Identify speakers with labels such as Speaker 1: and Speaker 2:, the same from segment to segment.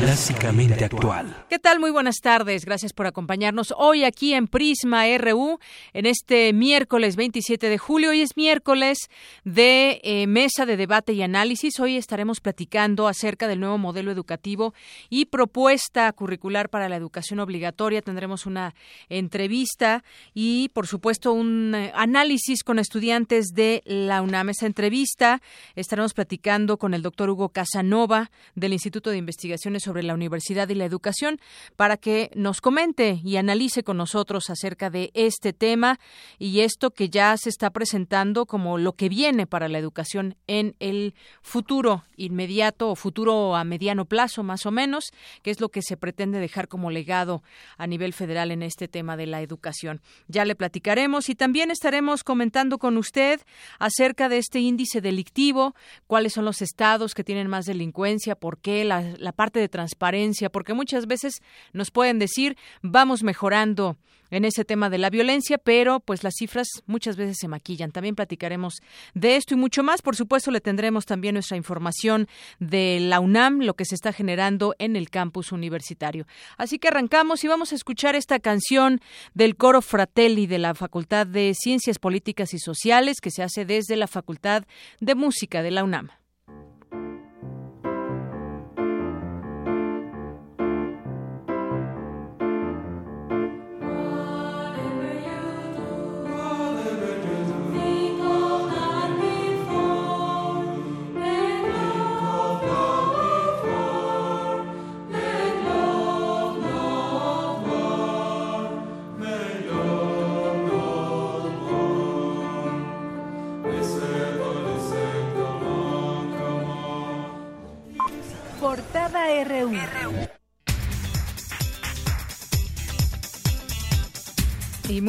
Speaker 1: clásicamente actual.
Speaker 2: ¿Qué tal? Muy buenas tardes. Gracias por acompañarnos hoy aquí en Prisma RU en este miércoles 27 de julio. Hoy es miércoles de eh, mesa de debate y análisis. Hoy estaremos platicando acerca del nuevo modelo educativo y propuesta curricular para la educación obligatoria. Tendremos una entrevista y, por supuesto, un eh, análisis con estudiantes de la UNAM. Esta entrevista estaremos platicando con el doctor Hugo Casanova del Instituto de Investigaciones sobre la Universidad y la Educación para que nos comente y analice con nosotros acerca de este tema y esto que ya se está presentando como lo que viene para la educación en el futuro inmediato o futuro a mediano plazo más o menos, que es lo que se pretende dejar como legado a nivel federal en este tema de la educación. Ya le platicaremos y también estaremos comentando con usted acerca de este índice delictivo, cuáles son los estados que tienen más delincuencia, por qué la, la parte de transparencia, porque muchas veces nos pueden decir vamos mejorando en ese tema de la violencia, pero pues las cifras muchas veces se maquillan. También platicaremos de esto y mucho más. Por supuesto, le tendremos también nuestra información de la UNAM, lo que se está generando en el campus universitario. Así que arrancamos y vamos a escuchar esta canción del coro Fratelli de la Facultad de Ciencias Políticas y Sociales que se hace desde la Facultad de Música de la UNAM.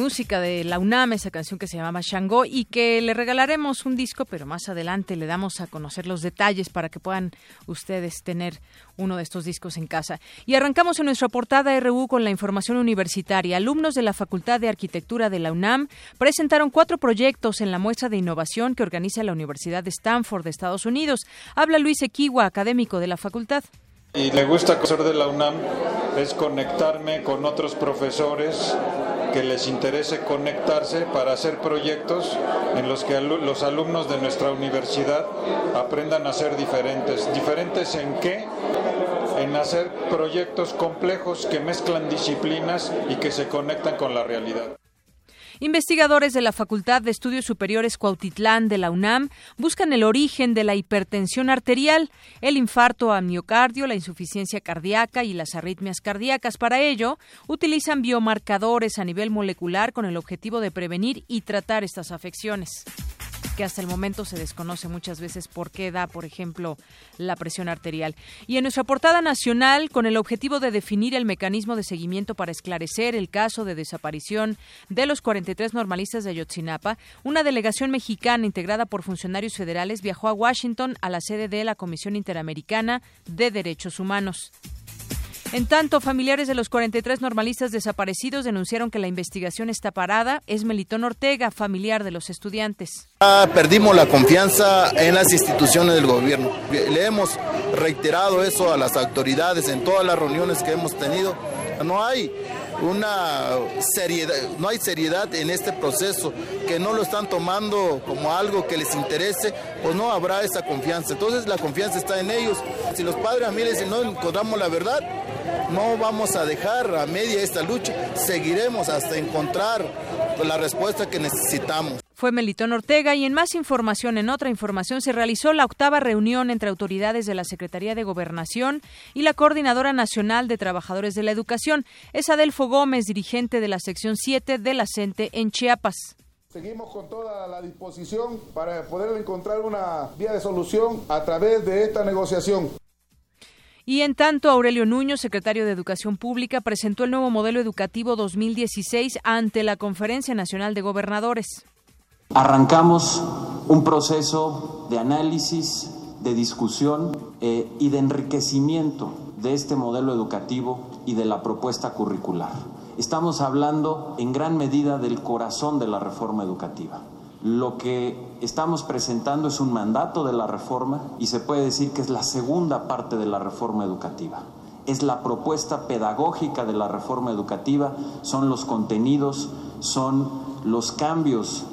Speaker 2: Música de la UNAM, esa canción que se llamaba Shango y que le regalaremos un disco, pero más adelante le damos a conocer los detalles para que puedan ustedes tener uno de estos discos en casa. Y arrancamos en nuestra portada RU con la información universitaria. Alumnos de la Facultad de Arquitectura de la UNAM presentaron cuatro proyectos en la muestra de innovación que organiza la Universidad de Stanford de Estados Unidos. Habla Luis Equiwa, académico de la facultad.
Speaker 3: Y le gusta conocer de la UNAM es conectarme con otros profesores que les interese conectarse para hacer proyectos en los que los alumnos de nuestra universidad aprendan a ser diferentes. ¿Diferentes en qué? En hacer proyectos complejos que mezclan disciplinas y que se conectan con la realidad.
Speaker 2: Investigadores de la Facultad de Estudios Superiores Cuautitlán de la UNAM buscan el origen de la hipertensión arterial, el infarto a miocardio, la insuficiencia cardíaca y las arritmias cardíacas. Para ello, utilizan biomarcadores a nivel molecular con el objetivo de prevenir y tratar estas afecciones que hasta el momento se desconoce muchas veces por qué da, por ejemplo, la presión arterial. Y en nuestra portada nacional, con el objetivo de definir el mecanismo de seguimiento para esclarecer el caso de desaparición de los 43 normalistas de Ayotzinapa, una delegación mexicana integrada por funcionarios federales viajó a Washington a la sede de la Comisión Interamericana de Derechos Humanos. En tanto, familiares de los 43 normalistas desaparecidos denunciaron que la investigación está parada. Es Melitón Ortega, familiar de los estudiantes.
Speaker 4: perdimos la confianza en las instituciones del gobierno. Le hemos reiterado eso a las autoridades en todas las reuniones que hemos tenido. No hay una seriedad, no hay seriedad en este proceso, que no lo están tomando como algo que les interese, pues no habrá esa confianza. Entonces la confianza está en ellos. Si los padres a mí les no encontramos la verdad, no vamos a dejar a media esta lucha, seguiremos hasta encontrar la respuesta que necesitamos.
Speaker 2: Fue Melitón Ortega y en más información, en otra información, se realizó la octava reunión entre autoridades de la Secretaría de Gobernación y la Coordinadora Nacional de Trabajadores de la Educación. Es Adelfo Gómez, dirigente de la sección 7 de la CENTE en Chiapas.
Speaker 5: Seguimos con toda la disposición para poder encontrar una vía de solución a través de esta negociación.
Speaker 2: Y en tanto, Aurelio Nuño, secretario de Educación Pública, presentó el nuevo modelo educativo 2016 ante la Conferencia Nacional de Gobernadores.
Speaker 6: Arrancamos un proceso de análisis, de discusión eh, y de enriquecimiento de este modelo educativo y de la propuesta curricular. estamos hablando en gran medida del corazón de la reforma educativa. Lo que estamos presentando es un mandato de la reforma y se puede decir que es la segunda parte de la reforma educativa. Es la propuesta pedagógica de la reforma educativa, son los contenidos, son los cambios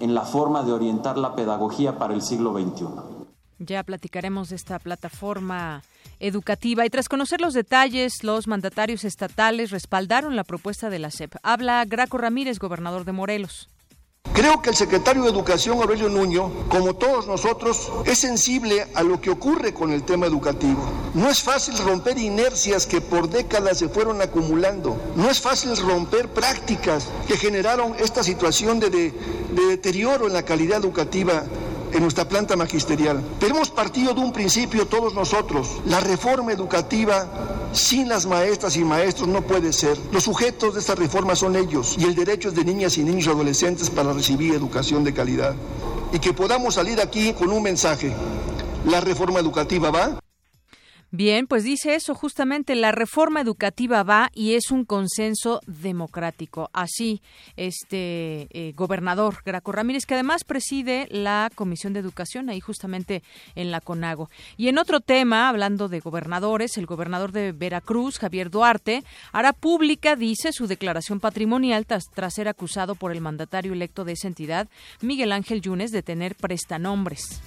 Speaker 6: en la forma de orientar la pedagogía para el siglo XXI.
Speaker 2: Ya platicaremos de esta plataforma educativa y tras conocer los detalles, los mandatarios estatales respaldaron la propuesta de la SEP. Habla Graco Ramírez, gobernador de Morelos.
Speaker 7: Creo que el secretario de Educación, Aurelio Nuño, como todos nosotros, es sensible a lo que ocurre con el tema educativo. No es fácil romper inercias que por décadas se fueron acumulando. No es fácil romper prácticas que generaron esta situación de, de, de deterioro en la calidad educativa en nuestra planta magisterial. Pero hemos partido de un principio todos nosotros. La reforma educativa sin las maestras y maestros no puede ser. Los sujetos de esta reforma son ellos y el derecho es de niñas y niños y adolescentes para recibir educación de calidad. Y que podamos salir aquí con un mensaje. La reforma educativa va.
Speaker 2: Bien, pues dice eso justamente, la reforma educativa va y es un consenso democrático. Así, este eh, gobernador Graco Ramírez, que además preside la Comisión de Educación ahí justamente en la CONAGO. Y en otro tema, hablando de gobernadores, el gobernador de Veracruz, Javier Duarte, hará pública, dice, su declaración patrimonial tras, tras ser acusado por el mandatario electo de esa entidad, Miguel Ángel Yunes, de tener prestanombres.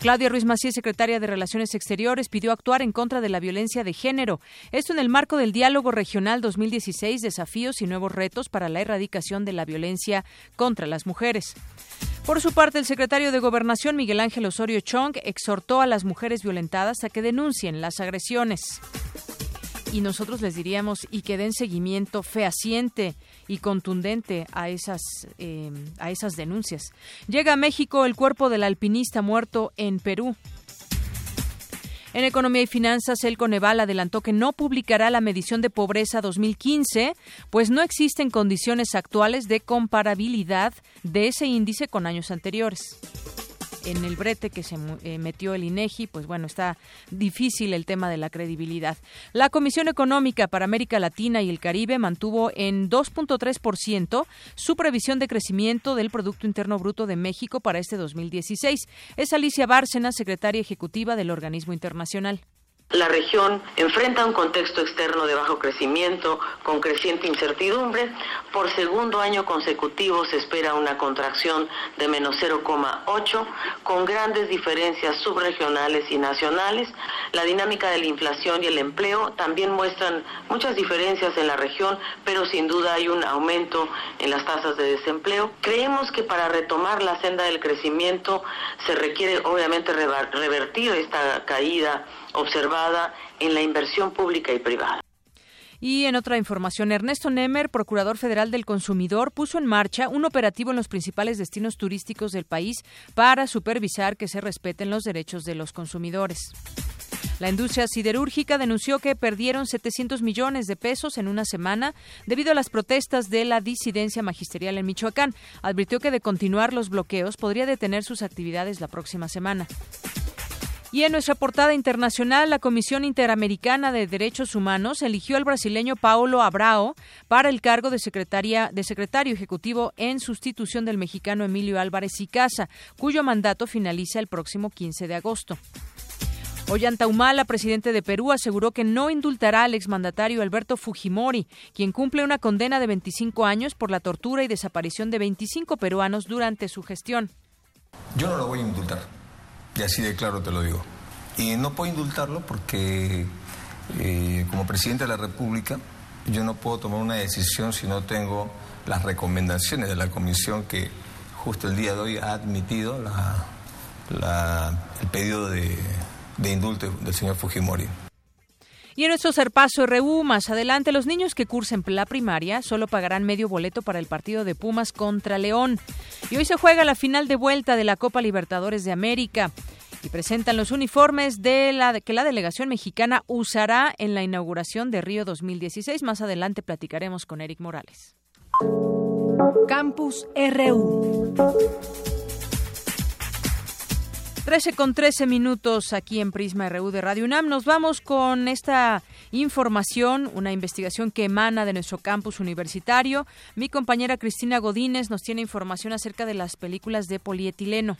Speaker 2: Claudia Ruiz Macías, secretaria de Relaciones Exteriores, pidió actuar en contra de la violencia de género. Esto en el marco del Diálogo Regional 2016, Desafíos y Nuevos Retos para la Erradicación de la Violencia contra las Mujeres. Por su parte, el secretario de Gobernación, Miguel Ángel Osorio Chong, exhortó a las mujeres violentadas a que denuncien las agresiones y nosotros les diríamos y que den seguimiento fehaciente y contundente a esas eh, a esas denuncias. Llega a México el cuerpo del alpinista muerto en Perú. En Economía y Finanzas, el Coneval adelantó que no publicará la medición de pobreza 2015, pues no existen condiciones actuales de comparabilidad de ese índice con años anteriores en el brete que se eh, metió el INEGI, pues bueno, está difícil el tema de la credibilidad. La Comisión Económica para América Latina y el Caribe mantuvo en 2.3% su previsión de crecimiento del Producto Interno Bruto de México para este 2016. Es Alicia Bárcena, secretaria ejecutiva del organismo internacional.
Speaker 8: La región enfrenta un contexto externo de bajo crecimiento con creciente incertidumbre. Por segundo año consecutivo se espera una contracción de menos 0,8 con grandes diferencias subregionales y nacionales. La dinámica de la inflación y el empleo también muestran muchas diferencias en la región, pero sin duda hay un aumento en las tasas de desempleo. Creemos que para retomar la senda del crecimiento se requiere obviamente revertir esta caída observada en la inversión pública y privada.
Speaker 2: Y en otra información, Ernesto Nemer, Procurador Federal del Consumidor, puso en marcha un operativo en los principales destinos turísticos del país para supervisar que se respeten los derechos de los consumidores. La industria siderúrgica denunció que perdieron 700 millones de pesos en una semana debido a las protestas de la disidencia magisterial en Michoacán. Advirtió que de continuar los bloqueos podría detener sus actividades la próxima semana. Y en nuestra portada internacional, la Comisión Interamericana de Derechos Humanos eligió al brasileño Paulo Abrao para el cargo de, de secretario ejecutivo en sustitución del mexicano Emilio Álvarez y Casa, cuyo mandato finaliza el próximo 15 de agosto. Ollanta Humala, presidente de Perú, aseguró que no indultará al exmandatario Alberto Fujimori, quien cumple una condena de 25 años por la tortura y desaparición de 25 peruanos durante su gestión.
Speaker 9: Yo no lo voy a indultar y así de claro te lo digo. Y no puedo indultarlo porque eh, como presidente de la República yo no puedo tomar una decisión si no tengo las recomendaciones de la comisión que justo el día de hoy ha admitido el pedido de, indulto del señor Fujimori.
Speaker 2: Y en nuestro Serpazo RU, más adelante, los niños que cursen la primaria solo pagarán medio boleto para el partido de Pumas contra León. Y hoy se juega la final de vuelta de la Copa Libertadores de América. Y presentan los uniformes de la que la delegación mexicana usará en la inauguración de Río 2016. Más adelante platicaremos con Eric Morales.
Speaker 10: Campus RU.
Speaker 2: 13 con 13 minutos aquí en Prisma RU de Radio UNAM. Nos vamos con esta información, una investigación que emana de nuestro campus universitario. Mi compañera Cristina Godínez nos tiene información acerca de las películas de polietileno.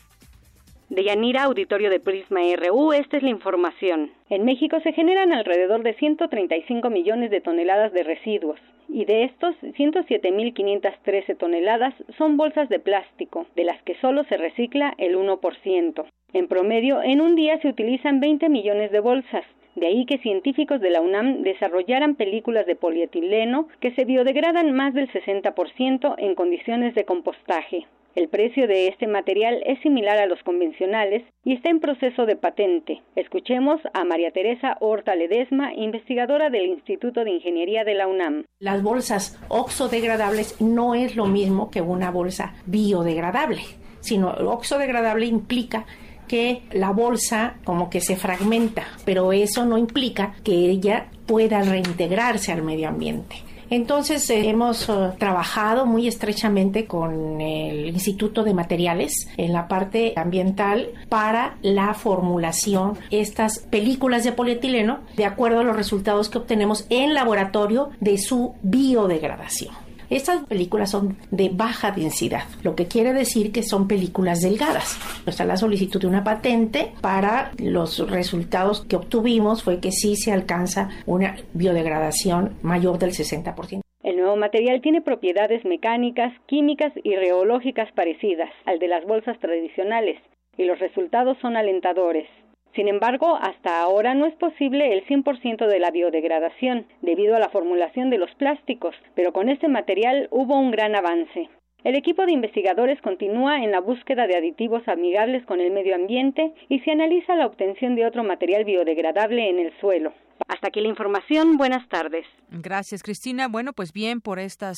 Speaker 10: De Yanira, auditorio de Prisma RU, esta es la información. En México se generan alrededor de 135 millones de toneladas de residuos y de estos 107.513 toneladas son bolsas de plástico, de las que solo se recicla el 1%. En promedio, en un día se utilizan 20 millones de bolsas. De ahí que científicos de la UNAM desarrollaran películas de polietileno que se biodegradan más del 60% en condiciones de compostaje. El precio de este material es similar a los convencionales y está en proceso de patente. Escuchemos a María Teresa Horta Ledesma, investigadora del Instituto de Ingeniería de la UNAM.
Speaker 11: Las bolsas oxodegradables no es lo mismo que una bolsa biodegradable, sino oxodegradable implica que la bolsa como que se fragmenta, pero eso no implica que ella pueda reintegrarse al medio ambiente. Entonces eh, hemos eh, trabajado muy estrechamente con el Instituto de Materiales en la parte ambiental para la formulación estas películas de polietileno de acuerdo a los resultados que obtenemos en laboratorio de su biodegradación. Estas películas son de baja densidad, lo que quiere decir que son películas delgadas. Está la solicitud de una patente para los resultados que obtuvimos fue que sí se alcanza una biodegradación mayor del 60%.
Speaker 10: El nuevo material tiene propiedades mecánicas, químicas y reológicas parecidas al de las bolsas tradicionales, y los resultados son alentadores. Sin embargo, hasta ahora no es posible el 100% de la biodegradación debido a la formulación de los plásticos, pero con este material hubo un gran avance. El equipo de investigadores continúa en la búsqueda de aditivos amigables con el medio ambiente y se analiza la obtención de otro material biodegradable en el suelo. Hasta aquí la información. Buenas tardes.
Speaker 2: Gracias, Cristina. Bueno, pues bien por estas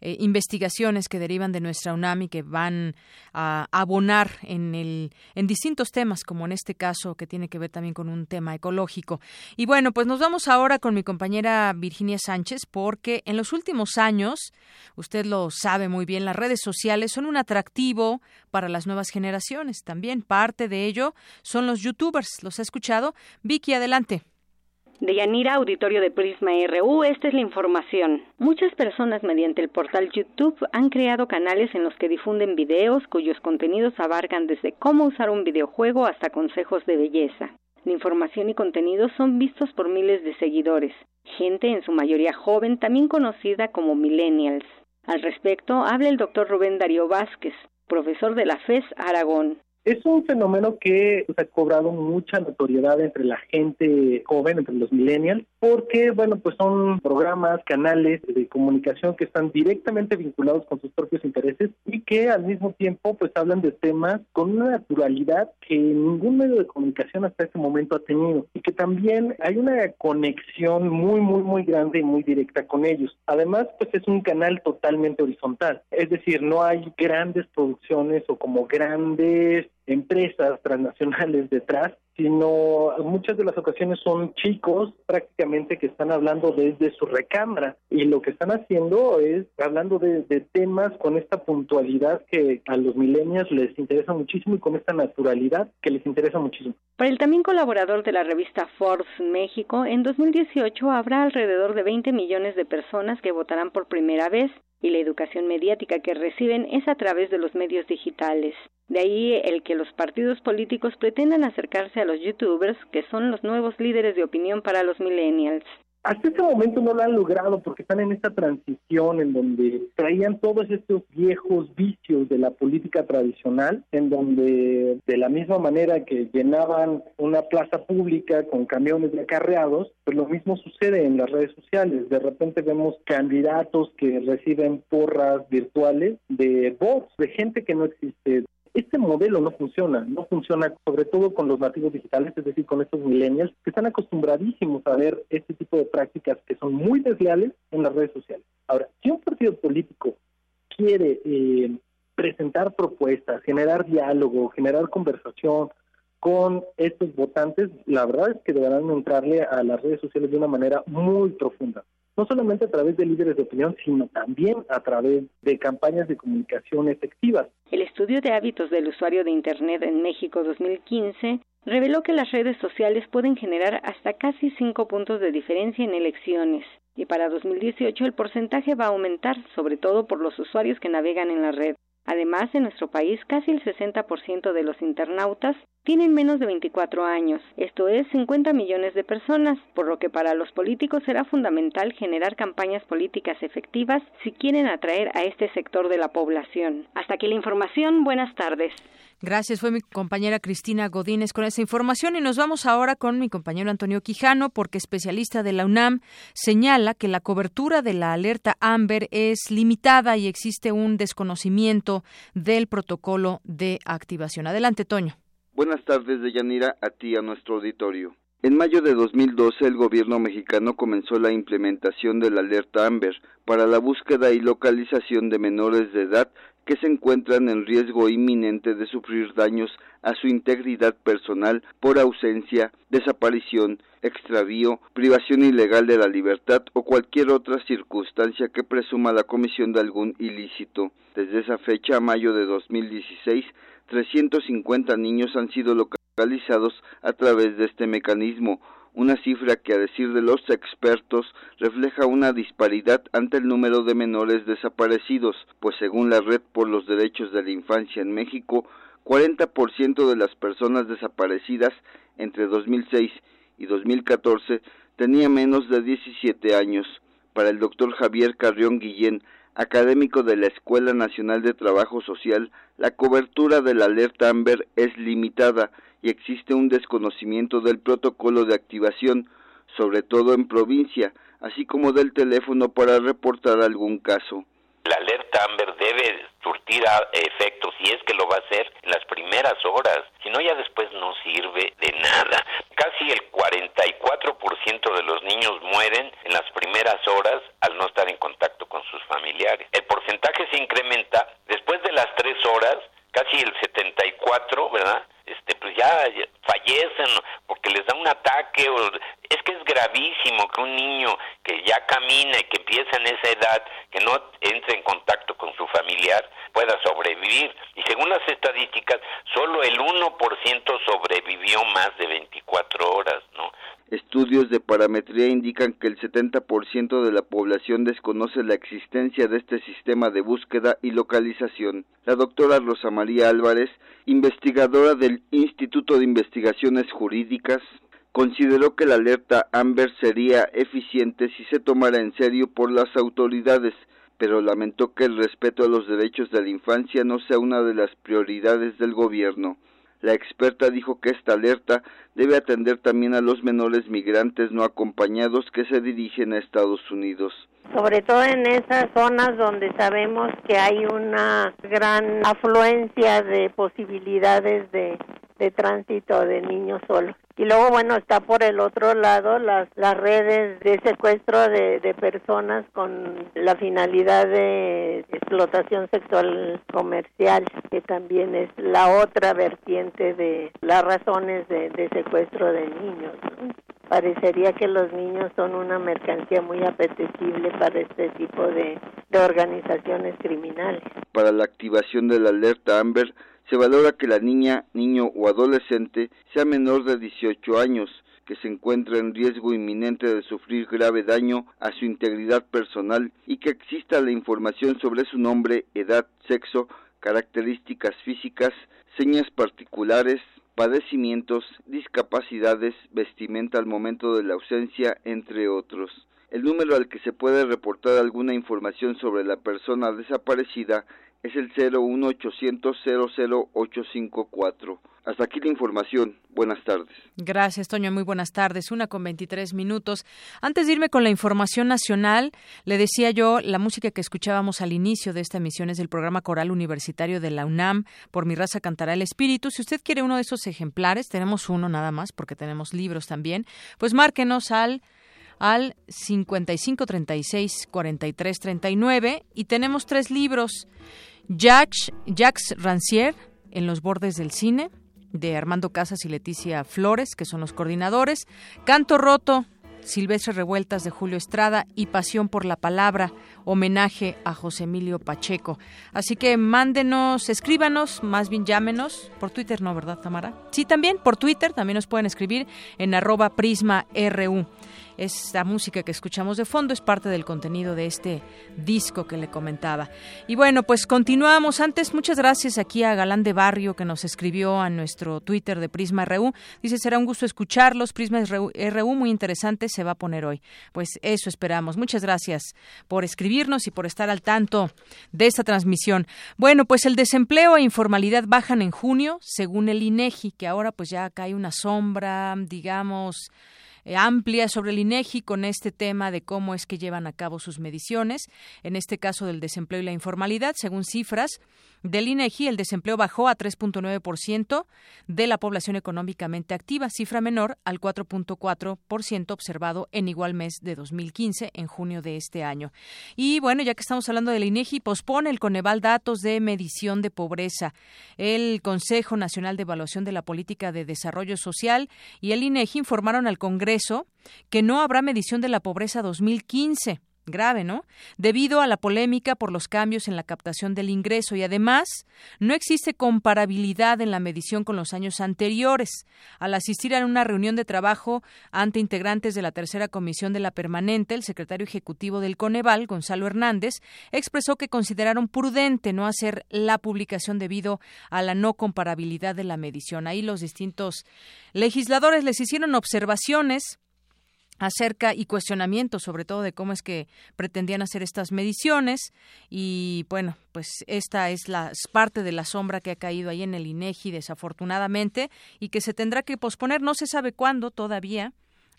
Speaker 2: eh, investigaciones que derivan de nuestra UNAM y que van a abonar en, el, en distintos temas, como en este caso que tiene que ver también con un tema ecológico. Y bueno, pues nos vamos ahora con mi compañera Virginia Sánchez, porque en los últimos años, usted lo sabe muy bien, las redes sociales son un atractivo para las nuevas generaciones. También parte de ello son los youtubers. ¿Los ha escuchado? Vicky, adelante.
Speaker 10: De Yanira, auditorio de Prisma RU, esta es la información. Muchas personas mediante el portal YouTube han creado canales en los que difunden videos cuyos contenidos abarcan desde cómo usar un videojuego hasta consejos de belleza. La información y contenidos son vistos por miles de seguidores, gente en su mayoría joven, también conocida como millennials. Al respecto, habla el doctor Rubén Darío Vázquez, profesor de la FES Aragón.
Speaker 12: Es un fenómeno que pues, ha cobrado mucha notoriedad entre la gente joven, entre los millennials, porque, bueno, pues son programas, canales de comunicación que están directamente vinculados con sus propios intereses y que al mismo tiempo, pues hablan de temas con una naturalidad que ningún medio de comunicación hasta ese momento ha tenido y que también hay una conexión muy, muy, muy grande y muy directa con ellos. Además, pues es un canal totalmente horizontal, es decir, no hay grandes producciones o como grandes empresas transnacionales detrás, sino muchas de las ocasiones son chicos prácticamente que están hablando desde su recámara y lo que están haciendo es hablando de, temas con esta puntualidad que a los millennials les interesa muchísimo y con esta naturalidad que les interesa muchísimo.
Speaker 10: Para el también colaborador de la revista Forbes México, en 2018 habrá alrededor de 20 millones de personas que votarán por primera vez y la educación mediática que reciben es a través de los medios digitales. De ahí el que los partidos políticos pretendan acercarse a los youtubers, que son los nuevos líderes de opinión para los millennials.
Speaker 12: Hasta este momento no lo han logrado porque están en esta transición en donde traían todos estos viejos vicios de la política tradicional, en donde de la misma manera que llenaban una plaza pública con camiones de acarreados, pues lo mismo sucede en las redes sociales. De repente vemos candidatos que reciben porras virtuales de bots, de gente que no existe, este modelo no funciona, no funciona sobre todo con los nativos digitales, es decir, con estos millennials que están acostumbradísimos a ver este tipo de prácticas que son muy desleales en las redes sociales. Ahora, si un partido político quiere eh, presentar propuestas, generar diálogo, generar conversación con estos votantes, la verdad es que deberán entrarle a las redes sociales de una manera muy profunda. No solamente a través de líderes de opinión, sino también a través de campañas de comunicación efectivas.
Speaker 10: El estudio de hábitos del usuario de Internet en México 2015 reveló que las redes sociales pueden generar hasta casi cinco puntos de diferencia en elecciones. Y para 2018 el porcentaje va a aumentar, sobre todo por los usuarios que navegan en la red. Además, en nuestro país casi el 60% de los internautas tienen menos de 24 años, esto es 50 millones de personas, por lo que para los políticos será fundamental generar campañas políticas efectivas si quieren atraer a este sector de la población. Hasta aquí la información, buenas tardes.
Speaker 2: Gracias, fue mi compañera Cristina Godínez con esa información y nos vamos ahora con mi compañero Antonio Quijano porque especialista de la UNAM señala que la cobertura de la alerta Amber es limitada y existe un desconocimiento del protocolo de activación. Adelante, Toño.
Speaker 13: Buenas tardes, Deyanira, a ti, a nuestro auditorio. En mayo de 2012, el gobierno mexicano comenzó la implementación de la alerta Amber para la búsqueda y localización de menores de edad que se encuentran en riesgo inminente de sufrir daños a su integridad personal por ausencia, desaparición, extravío, privación ilegal de la libertad o cualquier otra circunstancia que presuma la comisión de algún ilícito. Desde esa fecha, a mayo de 2016, 350 niños han sido localizados a través de este mecanismo, una cifra que a decir de los expertos refleja una disparidad ante el número de menores desaparecidos, pues según la Red por los Derechos de la Infancia en México, 40% de las personas desaparecidas entre 2006 y 2014 tenía menos de 17 años. Para el doctor Javier Carrión Guillén, académico de la Escuela Nacional de Trabajo Social, la cobertura de la alerta Amber es limitada y existe un desconocimiento del protocolo de activación, sobre todo en provincia, así como del teléfono para reportar algún caso.
Speaker 14: Efectos, si es que lo va a hacer, en las primeras horas, si no ya después no sirve de nada. Casi el 44% de los niños mueren en las primeras horas al no estar en contacto con sus familiares. El porcentaje se incrementa después de las tres horas, casi el 74, ¿verdad? Este pues ya, fallecen porque les da un ataque o es que es gravísimo que un niño que ya camina y que empieza en esa edad que no entre en contacto con su familiar pueda sobrevivir y según las estadísticas solo el 1% sobrevivió más de 24 horas, ¿no?
Speaker 13: Estudios de parametría indican que el 70% de la población desconoce la existencia de este sistema de búsqueda y localización. La doctora Rosa María Álvarez, investigadora del Instituto de Investigaciones Jurídicas, consideró que la alerta Amber sería eficiente si se tomara en serio por las autoridades, pero lamentó que el respeto a los derechos de la infancia no sea una de las prioridades del gobierno. La experta dijo que esta alerta debe atender también a los menores migrantes no acompañados que se dirigen a Estados Unidos.
Speaker 15: Sobre todo en esas zonas donde sabemos que hay una gran afluencia de posibilidades de, de tránsito de niños solos. Y luego, bueno, está por el otro lado las, las redes de secuestro de, de personas con la finalidad de explotación sexual comercial, que también es la otra vertiente de las razones de, de secuestro de niños. Parecería que los niños son una mercancía muy apetecible para este tipo de, de organizaciones criminales.
Speaker 13: Para la activación de la alerta Amber, se valora que la niña, niño o adolescente sea menor de 18 años, que se encuentra en riesgo inminente de sufrir grave daño a su integridad personal y que exista la información sobre su nombre, edad, sexo, características físicas, señas particulares, padecimientos, discapacidades, vestimenta al momento de la ausencia, entre otros. El número al que se puede reportar alguna información sobre la persona desaparecida es el 01800 00854. Hasta aquí la información. Buenas tardes.
Speaker 2: Gracias, Toño. Muy buenas tardes. Una con 23 minutos. Antes de irme con la información nacional, le decía yo, la música que escuchábamos al inicio de esta emisión es del programa coral universitario de la UNAM, Por mi raza cantará el espíritu. Si usted quiere uno de esos ejemplares, tenemos uno nada más, porque tenemos libros también, pues márquenos al al 55 36 43 39 y tenemos tres libros Jacques, Jacques Rancière en los bordes del cine de Armando Casas y Leticia Flores, que son los coordinadores. Canto Roto Silvestre Revueltas de Julio Estrada y Pasión por la Palabra, homenaje a José Emilio Pacheco. Así que mándenos, escríbanos, más bien llámenos, por Twitter no, ¿verdad, Tamara? Sí, también por Twitter, también nos pueden escribir en arroba prisma RU. Esta música que escuchamos de fondo es parte del contenido de este disco que le comentaba. Y bueno, pues continuamos. Antes, muchas gracias aquí a Galán de Barrio que nos escribió a nuestro Twitter de Prisma RU. Dice, será un gusto escucharlos. Prisma RU, muy interesante, se va a poner hoy. Pues eso esperamos. Muchas gracias por escribirnos y por estar al tanto de esta transmisión. Bueno, pues el desempleo e informalidad bajan en junio, según el INEGI, que ahora pues ya cae una sombra, digamos, amplia sobre el INEGI con este tema de cómo es que llevan a cabo sus mediciones, en este caso del desempleo y la informalidad, según cifras del INEGI, el desempleo bajó a 3.9% de la población económicamente activa, cifra menor al 4.4% observado en igual mes de 2015, en junio de este año. Y bueno, ya que estamos hablando del INEGI, pospone el Coneval datos de medición de pobreza. El Consejo Nacional de Evaluación de la Política de Desarrollo Social y el INEGI informaron al Congreso que no habrá medición de la pobreza 2015 grave, ¿no? Debido a la polémica por los cambios en la captación del ingreso y además no existe comparabilidad en la medición con los años anteriores. Al asistir a una reunión de trabajo ante integrantes de la tercera comisión de la permanente, el secretario ejecutivo del Coneval, Gonzalo Hernández, expresó que consideraron prudente no hacer la publicación debido a la no comparabilidad de la medición. Ahí los distintos legisladores les hicieron observaciones acerca y cuestionamientos sobre todo de cómo es que pretendían hacer estas mediciones y bueno pues esta es la parte de la sombra que ha caído ahí en el INEGI desafortunadamente y que se tendrá que posponer. No se sabe cuándo todavía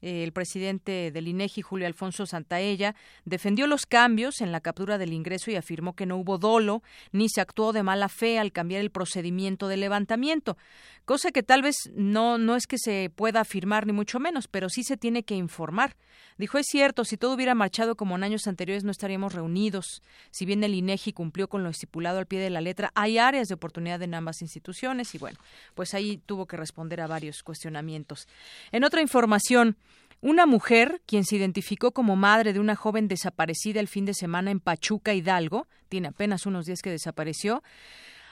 Speaker 2: el presidente del INEGI, Julio Alfonso Santaella, defendió los cambios en la captura del ingreso y afirmó que no hubo dolo ni se actuó de mala fe al cambiar el procedimiento de levantamiento, cosa que tal vez no no es que se pueda afirmar ni mucho menos, pero sí se tiene que informar. Dijo, es cierto, si todo hubiera marchado como en años anteriores no estaríamos reunidos. Si bien el INEGI cumplió con lo estipulado al pie de la letra, hay áreas de oportunidad en ambas instituciones y bueno, pues ahí tuvo que responder a varios cuestionamientos. En otra información, una mujer, quien se identificó como madre de una joven desaparecida el fin de semana en Pachuca, Hidalgo, tiene apenas unos días que desapareció,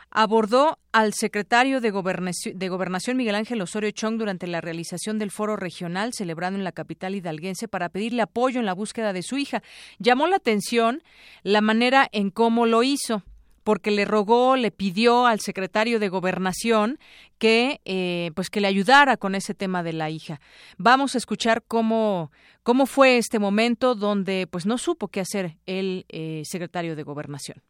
Speaker 2: abordó al secretario de Gobernación, Miguel Ángel Osorio Chong durante la realización del foro regional celebrado en la capital hidalguense para pedirle apoyo en la búsqueda de su hija. Llamó la atención la manera en cómo lo hizo porque le rogó, le pidió al secretario de Gobernación que eh, pues que le ayudara con ese tema de la hija. Vamos a escuchar cómo cómo fue este momento donde pues no supo qué hacer el eh, secretario de Gobernación.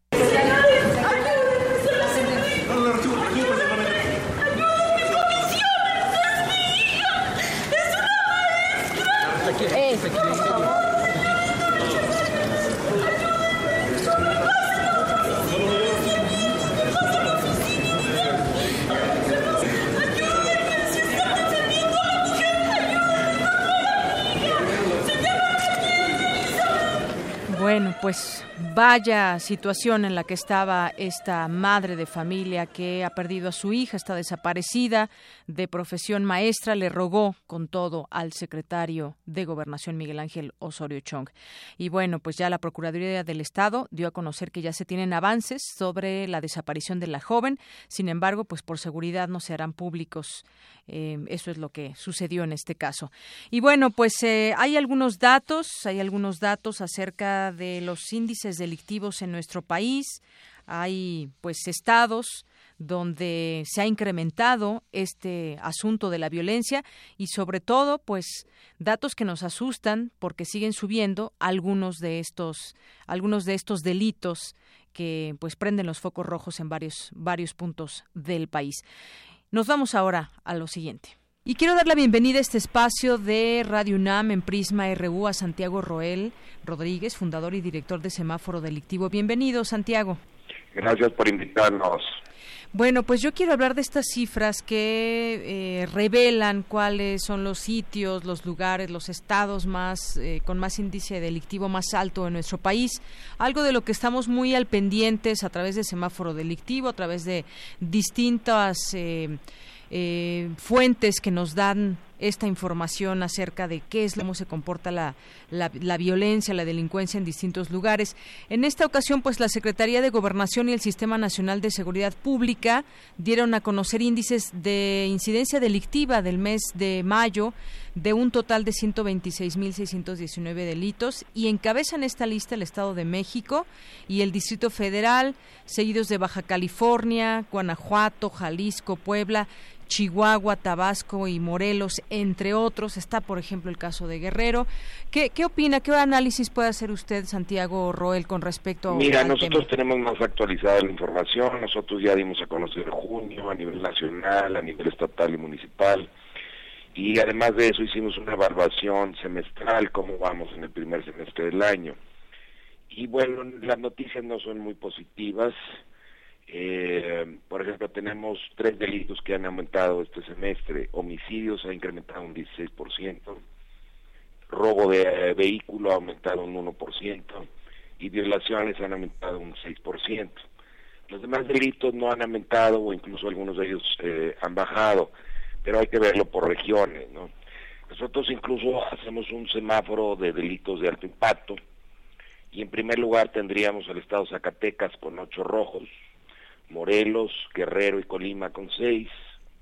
Speaker 2: Bueno, pues vaya situación en la que estaba esta madre de familia que ha perdido a su hija, está desaparecida, de profesión maestra, le rogó con todo al secretario de Gobernación Miguel Ángel Osorio Chong. Y bueno, pues ya la Procuraduría del Estado dio a conocer que ya se tienen avances sobre la desaparición de la joven, sin embargo, pues por seguridad no se harán públicos. Eh, eso es lo que sucedió en este caso. Y bueno, pues eh, hay algunos datos, hay algunos datos acerca de de los índices delictivos en nuestro país. Hay pues estados donde se ha incrementado este asunto de la violencia y sobre todo pues datos que nos asustan porque siguen subiendo algunos de estos algunos de estos delitos que pues prenden los focos rojos en varios varios puntos del país. Nos vamos ahora a lo siguiente. Y quiero dar la bienvenida a este espacio de Radio UNAM en Prisma RU a Santiago Roel Rodríguez, fundador y director de Semáforo Delictivo. Bienvenido, Santiago.
Speaker 16: Gracias por invitarnos.
Speaker 2: Bueno, pues yo quiero hablar de estas cifras que eh, revelan cuáles son los sitios, los lugares, los estados más eh, con más índice delictivo más alto en nuestro país. Algo de lo que estamos muy al pendientes a través de semáforo delictivo, a través de distintas eh, eh, fuentes que nos dan esta información acerca de qué es, cómo se comporta la, la, la violencia, la delincuencia en distintos lugares. En esta ocasión, pues la Secretaría de Gobernación y el Sistema Nacional de Seguridad Pública dieron a conocer índices de incidencia delictiva del mes de mayo de un total de 126.619 delitos y encabezan esta lista el Estado de México y el Distrito Federal, seguidos de Baja California, Guanajuato, Jalisco, Puebla, Chihuahua, Tabasco y Morelos, entre otros. Está, por ejemplo, el caso de Guerrero. ¿Qué, qué opina, qué análisis puede hacer usted, Santiago Roel, con respecto
Speaker 16: Mira, nosotros tenemos más actualizada la información. Nosotros ya dimos a conocer junio a nivel nacional, a nivel estatal y municipal. Y además de eso hicimos una evaluación semestral, cómo vamos en el primer semestre del año. Y bueno, las noticias no son muy positivas. Eh, por ejemplo, tenemos tres delitos que han aumentado este semestre. Homicidios ha incrementado un 16%, robo de eh, vehículo ha aumentado un 1% y violaciones han aumentado un 6%. Los demás delitos no han aumentado o incluso algunos de ellos eh, han bajado, pero hay que verlo por regiones. ¿no? Nosotros incluso hacemos un semáforo de delitos de alto impacto y en primer lugar tendríamos el estado Zacatecas con ocho rojos, Morelos, Guerrero y Colima con seis,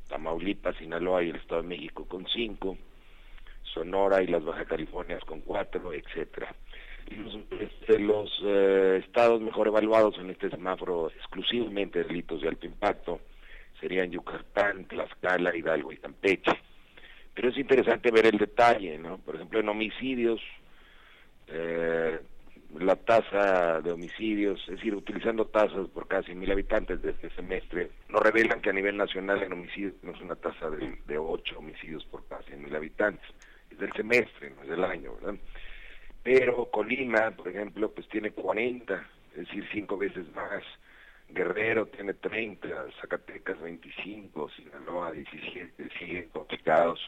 Speaker 16: Tamaulipas, Sinaloa y el Estado de México con cinco, Sonora y las Baja Californias con cuatro, etcétera. Los, este, eh, estados mejor evaluados en este semáforo exclusivamente delitos de alto impacto serían Yucatán, Tlaxcala, Hidalgo y Campeche. Pero es interesante ver el detalle, ¿no? Por ejemplo, en homicidios, eh, la tasa de homicidios, es decir, utilizando tasas por casi mil habitantes de este semestre, nos revelan que a nivel nacional en homicidios tenemos una tasa de, de 8 homicidios por casi mil habitantes. Es del semestre, no es del año, ¿verdad? Pero Colima, por ejemplo, pues tiene 40, es decir, cinco veces más. Guerrero tiene 30, Zacatecas 25, Sinaloa 17, siguen complicados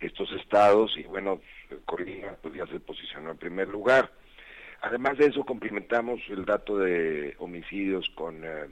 Speaker 16: estos estados y bueno, Colima pues ya se posicionó en primer lugar. Además de eso, complementamos el dato de homicidios con, eh,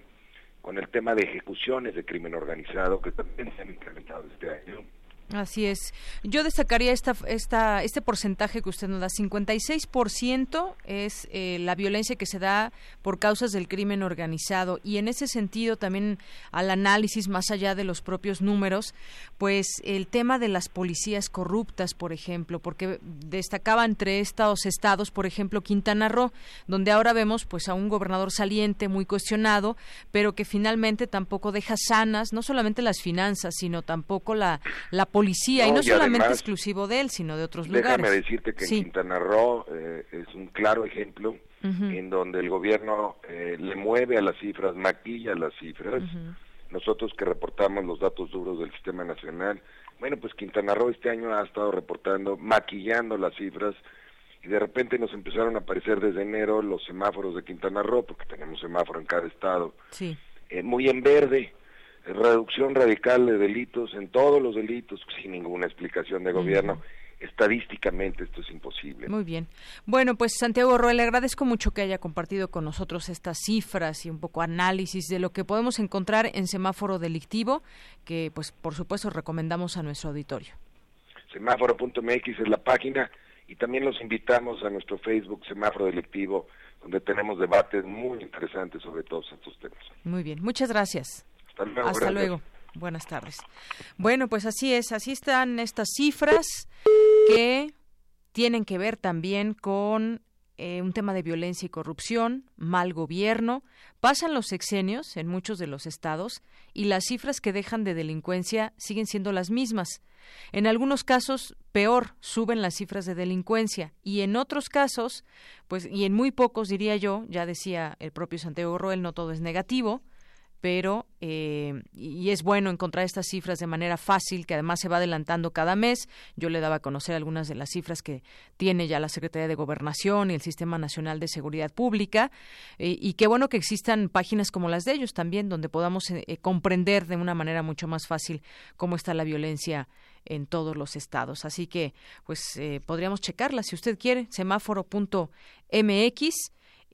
Speaker 16: con el tema de ejecuciones de crimen organizado, que también se han incrementado este año.
Speaker 2: Así es. Yo destacaría esta, esta, este porcentaje que usted nos da. 56% es eh, la violencia que se da por causas del crimen organizado. Y en ese sentido, también al análisis más allá de los propios números, pues el tema de las policías corruptas, por ejemplo, porque destacaba entre estos estados, por ejemplo, Quintana Roo, donde ahora vemos pues a un gobernador saliente muy cuestionado, pero que finalmente tampoco deja sanas no solamente las finanzas, sino tampoco la, la policía, y no solamente exclusivo de él, sino de otros lugares.
Speaker 16: Déjame decirte que en Quintana Roo eh, es un claro ejemplo en donde el gobierno eh, le mueve a las cifras, maquilla las cifras. Nosotros que reportamos los datos duros del sistema nacional, bueno, pues Quintana Roo este año ha estado reportando, maquillando las cifras, y de repente nos empezaron a aparecer desde enero los semáforos de Quintana Roo, porque tenemos semáforo en cada estado,
Speaker 2: sí.
Speaker 16: eh, muy en verde, reducción radical de delitos en todos los delitos sin ninguna explicación de gobierno. Estadísticamente esto es imposible.
Speaker 2: Muy bien. Bueno, pues Santiago Roel, le agradezco mucho que haya compartido con nosotros estas cifras y un poco análisis de lo que podemos encontrar en semáforo delictivo, que pues por supuesto recomendamos a nuestro auditorio.
Speaker 16: Semáforo.mx es la página y también los invitamos a nuestro Facebook Semáforo Delictivo, donde tenemos debates muy interesantes sobre todos estos temas.
Speaker 2: Muy bien, muchas gracias.
Speaker 16: Hasta luego.
Speaker 2: Hasta luego. Buenas tardes. Bueno, pues así es, así están estas cifras que tienen que ver también con eh, un tema de violencia y corrupción, mal gobierno. Pasan los sexenios en muchos de los estados y las cifras que dejan de delincuencia siguen siendo las mismas. En algunos casos, peor, suben las cifras de delincuencia y en otros casos, pues, y en muy pocos diría yo, ya decía el propio Santiago Roel, no todo es negativo, pero eh, y es bueno encontrar estas cifras de manera fácil, que además se va adelantando cada mes. Yo le daba a conocer algunas de las cifras que tiene ya la Secretaría de Gobernación y el Sistema Nacional de Seguridad Pública, eh, y qué bueno que existan páginas como las de ellos también, donde podamos eh, comprender de una manera mucho más fácil cómo está la violencia en todos los estados. Así que, pues, podríamos checarla si usted quiere, semáforo.mx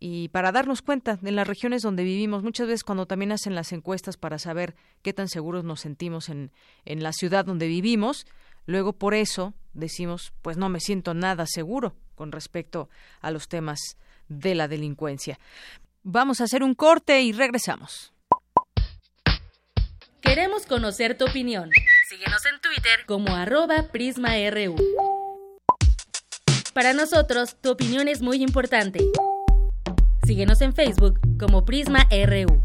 Speaker 2: y para darnos cuenta en las regiones donde vivimos, muchas veces cuando también hacen las encuestas para saber qué tan seguros nos sentimos en, en la ciudad donde vivimos, luego por eso decimos, pues no me siento nada seguro con respecto a los temas de la delincuencia. Vamos a hacer un corte y regresamos.
Speaker 17: Queremos conocer tu opinión. Síguenos en Twitter como arroba PrismaRU. Para nosotros, tu opinión es muy importante. Síguenos en Facebook como PrismaRU.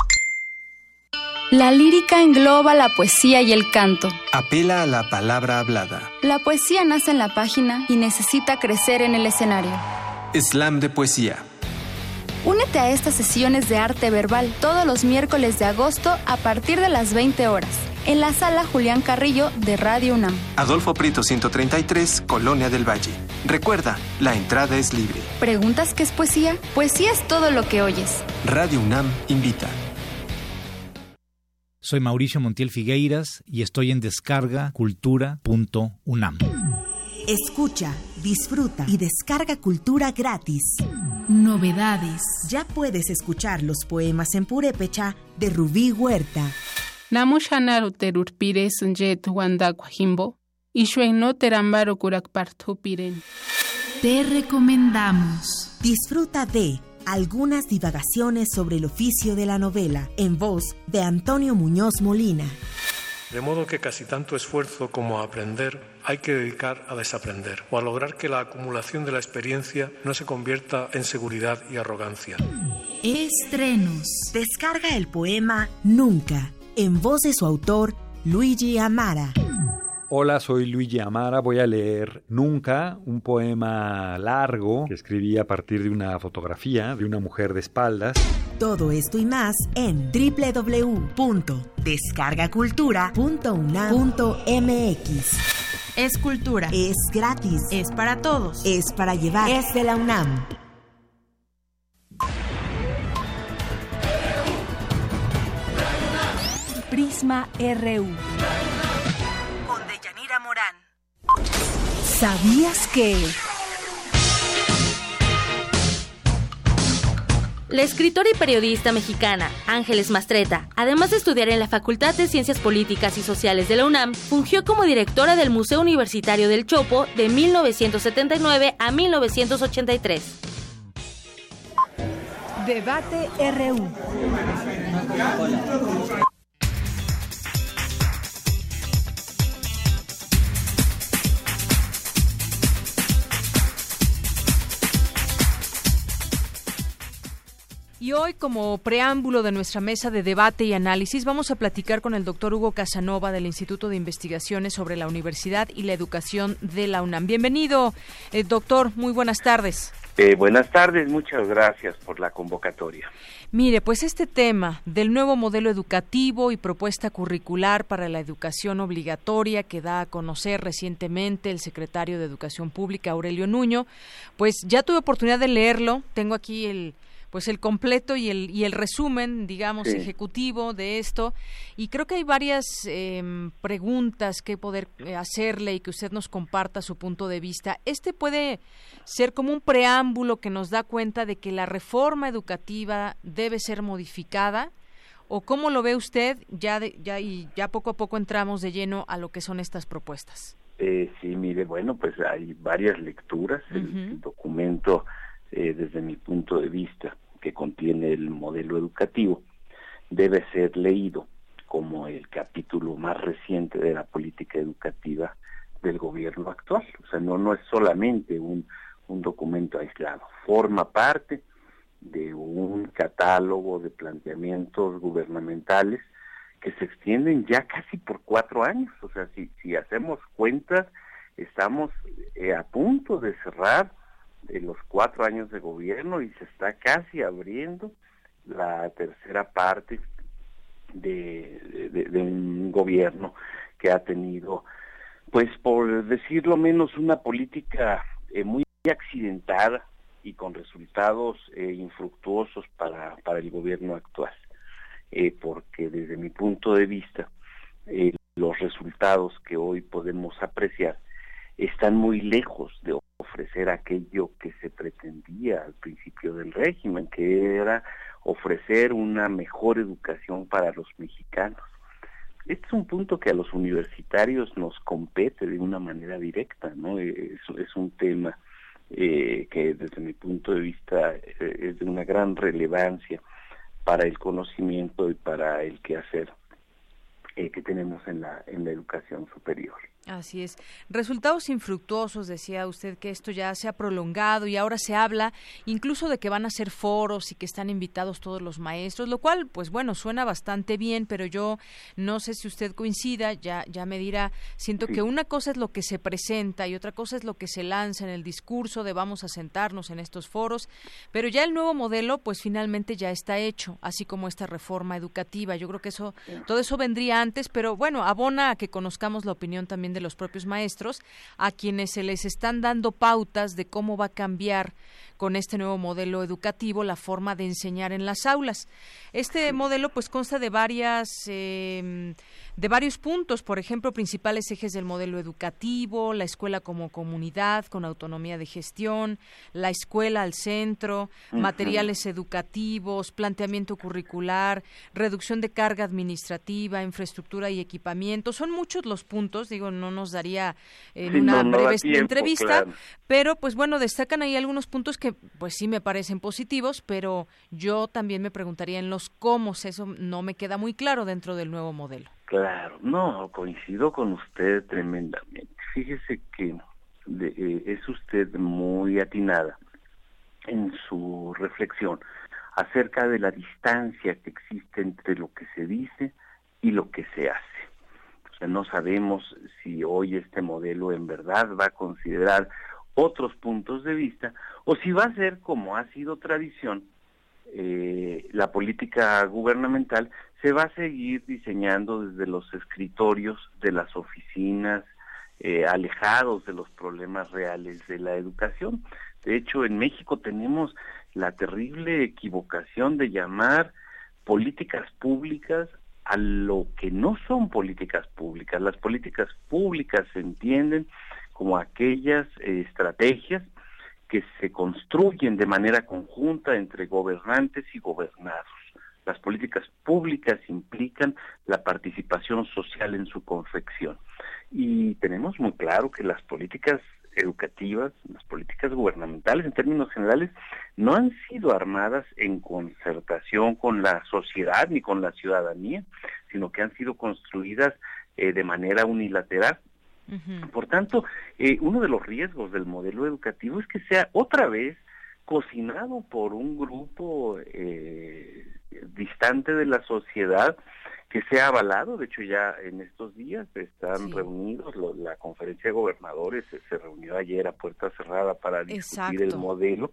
Speaker 18: La lírica engloba la poesía y el canto.
Speaker 19: Apela a la palabra hablada.
Speaker 18: La poesía nace en la página y necesita crecer en el escenario.
Speaker 19: Slam de poesía.
Speaker 18: Únete a estas sesiones de arte verbal todos los miércoles de agosto a partir de las 20 horas en la sala Julián Carrillo de Radio UNAM.
Speaker 19: Adolfo Prito 133, Colonia del Valle. Recuerda, la entrada es libre.
Speaker 18: ¿Preguntas qué es poesía? Poesía es todo lo que oyes.
Speaker 19: Radio UNAM invita.
Speaker 20: Soy Mauricio Montiel Figueiras y estoy en descargacultura.unam.
Speaker 21: Escucha, disfruta y descarga cultura gratis.
Speaker 22: Novedades.
Speaker 21: Ya puedes escuchar los poemas en purépecha de Rubí Huerta.
Speaker 22: Namushanaru terurpire sunjet wanda kwajimbo. Ishuen terambaro kurakpartupiren.
Speaker 21: Te recomendamos. Disfruta de algunas divagaciones sobre el oficio de la novela, en voz de Antonio Muñoz Molina.
Speaker 23: De modo que casi tanto esfuerzo como aprender hay que dedicar a desaprender o a lograr que la acumulación de la experiencia no se convierta en seguridad y arrogancia.
Speaker 21: Estrenos. Descarga el poema Nunca, en voz de su autor, Luigi Amara.
Speaker 24: Hola, soy Luigi Amara. Voy a leer Nunca, un poema largo que escribí a partir de una fotografía de una mujer de espaldas.
Speaker 21: Todo esto y más en www.descargacultura.unam.mx.
Speaker 22: Es cultura.
Speaker 21: Es gratis.
Speaker 22: Es para todos.
Speaker 21: Es para llevar. Es de la UNAM.
Speaker 17: Prisma RU.
Speaker 21: ¿Sabías que...
Speaker 17: La escritora y periodista mexicana Ángeles Mastreta, además de estudiar en la Facultad de Ciencias Políticas y Sociales de la UNAM, fungió como directora del Museo Universitario del Chopo de 1979 a 1983.
Speaker 21: Debate RU.
Speaker 2: Y hoy, como preámbulo de nuestra mesa de debate y análisis, vamos a platicar con el doctor Hugo Casanova del Instituto de Investigaciones sobre la Universidad y la Educación de la UNAM. Bienvenido, eh, doctor. Muy buenas tardes.
Speaker 25: Eh, buenas tardes, muchas gracias por la convocatoria.
Speaker 2: Mire, pues este tema del nuevo modelo educativo y propuesta curricular para la educación obligatoria que da a conocer recientemente el secretario de Educación Pública, Aurelio Nuño, pues ya tuve oportunidad de leerlo. Tengo aquí el, pues el completo y el, y el resumen, digamos, ejecutivo de esto. Y creo que hay varias em, preguntas que poder eh, hacerle y que usted nos comparta su punto de vista. Este puede ser como un preámbulo que nos da cuenta de que la reforma educativa debe ser modificada. ¿O cómo lo ve usted? Ya, ya, y ya poco a poco entramos de lleno a lo que son estas propuestas.
Speaker 25: Eh, sí, mire, bueno, pues hay varias lecturas. El documento eh, desde mi punto de vista, que contiene el modelo educativo, debe ser leído como el capítulo más reciente de la política educativa del gobierno actual. O sea, no, no es solamente un, un documento aislado, forma parte de un catálogo de planteamientos gubernamentales que se extienden ya casi por cuatro años. O sea, si, si hacemos cuentas, estamos eh, a punto de cerrar de los cuatro años de gobierno y se está casi abriendo la tercera parte de, un gobierno que ha tenido, pues por decirlo menos, una política eh, muy accidentada y con resultados eh, infructuosos para, para el gobierno actual. Eh, porque desde mi punto de vista, los resultados que hoy podemos apreciar están muy lejos de ofrecer aquello que se pretendía al principio del régimen, que era ofrecer una mejor educación para los mexicanos. Este es un punto que a los universitarios nos compete de una manera directa, ¿no? Es, un tema eh, que desde mi punto de vista eh, es de una gran relevancia para el conocimiento y para el quehacer eh, que tenemos en la, en la educación superior.
Speaker 2: Así es. Resultados infructuosos, decía usted que esto ya se ha prolongado y ahora se habla incluso de que van a ser foros y que están invitados todos los maestros, lo cual, pues bueno, suena bastante bien, pero yo no sé si usted coincida, ya, ya me dirá, siento que una cosa es lo que se presenta y otra cosa es lo que se lanza en el discurso de vamos a sentarnos en estos foros, pero ya el nuevo modelo, pues finalmente ya está hecho, así como esta reforma educativa. Yo creo que eso, todo eso vendría antes, pero bueno, abona a que conozcamos la opinión también de los propios maestros, a quienes se les están dando pautas de cómo va a cambiar con este nuevo modelo educativo la forma de enseñar en las aulas. Este modelo pues consta de varias eh, de varios puntos, por ejemplo, principales ejes del modelo educativo, la escuela como comunidad con autonomía de gestión, la escuela al centro, materiales educativos, planteamiento curricular, reducción de carga administrativa, infraestructura y equipamiento. Son muchos los puntos, digo, no nos daría en una breve entrevista, pero pues bueno, destacan ahí algunos puntos que pues sí me parecen positivos, pero yo también me preguntaría en los cómo, eso no me queda muy claro dentro del nuevo modelo.
Speaker 25: Claro, no, coincido con usted tremendamente. Fíjese que eh, es usted muy atinada en su reflexión acerca de la distancia que existe entre lo que se dice y lo que se hace. No sabemos si hoy este modelo en verdad va a considerar otros puntos de vista o si va a ser como ha sido tradición eh, la política gubernamental se va a seguir diseñando desde los escritorios de las oficinas, eh, alejados de los problemas reales de la educación. De hecho, en México tenemos la terrible equivocación de llamar políticas públicas a lo que no son políticas públicas. Las políticas públicas se entienden como aquellas eh, estrategias que se construyen de manera conjunta entre gobernantes y gobernados. Las políticas públicas implican la participación social en su confección. Y tenemos muy claro que las políticas educativas, las políticas gubernamentales en términos generales, no han sido armadas en concertación con la sociedad ni con la ciudadanía, sino que han sido construidas eh, de manera unilateral. Por tanto, eh, uno de los riesgos del modelo educativo es que sea otra vez cocinado por un grupo eh, distante de la sociedad que sea avalado. De hecho, ya en estos días están reunidos, la conferencia de gobernadores se, reunió ayer a puerta cerrada para discutir el modelo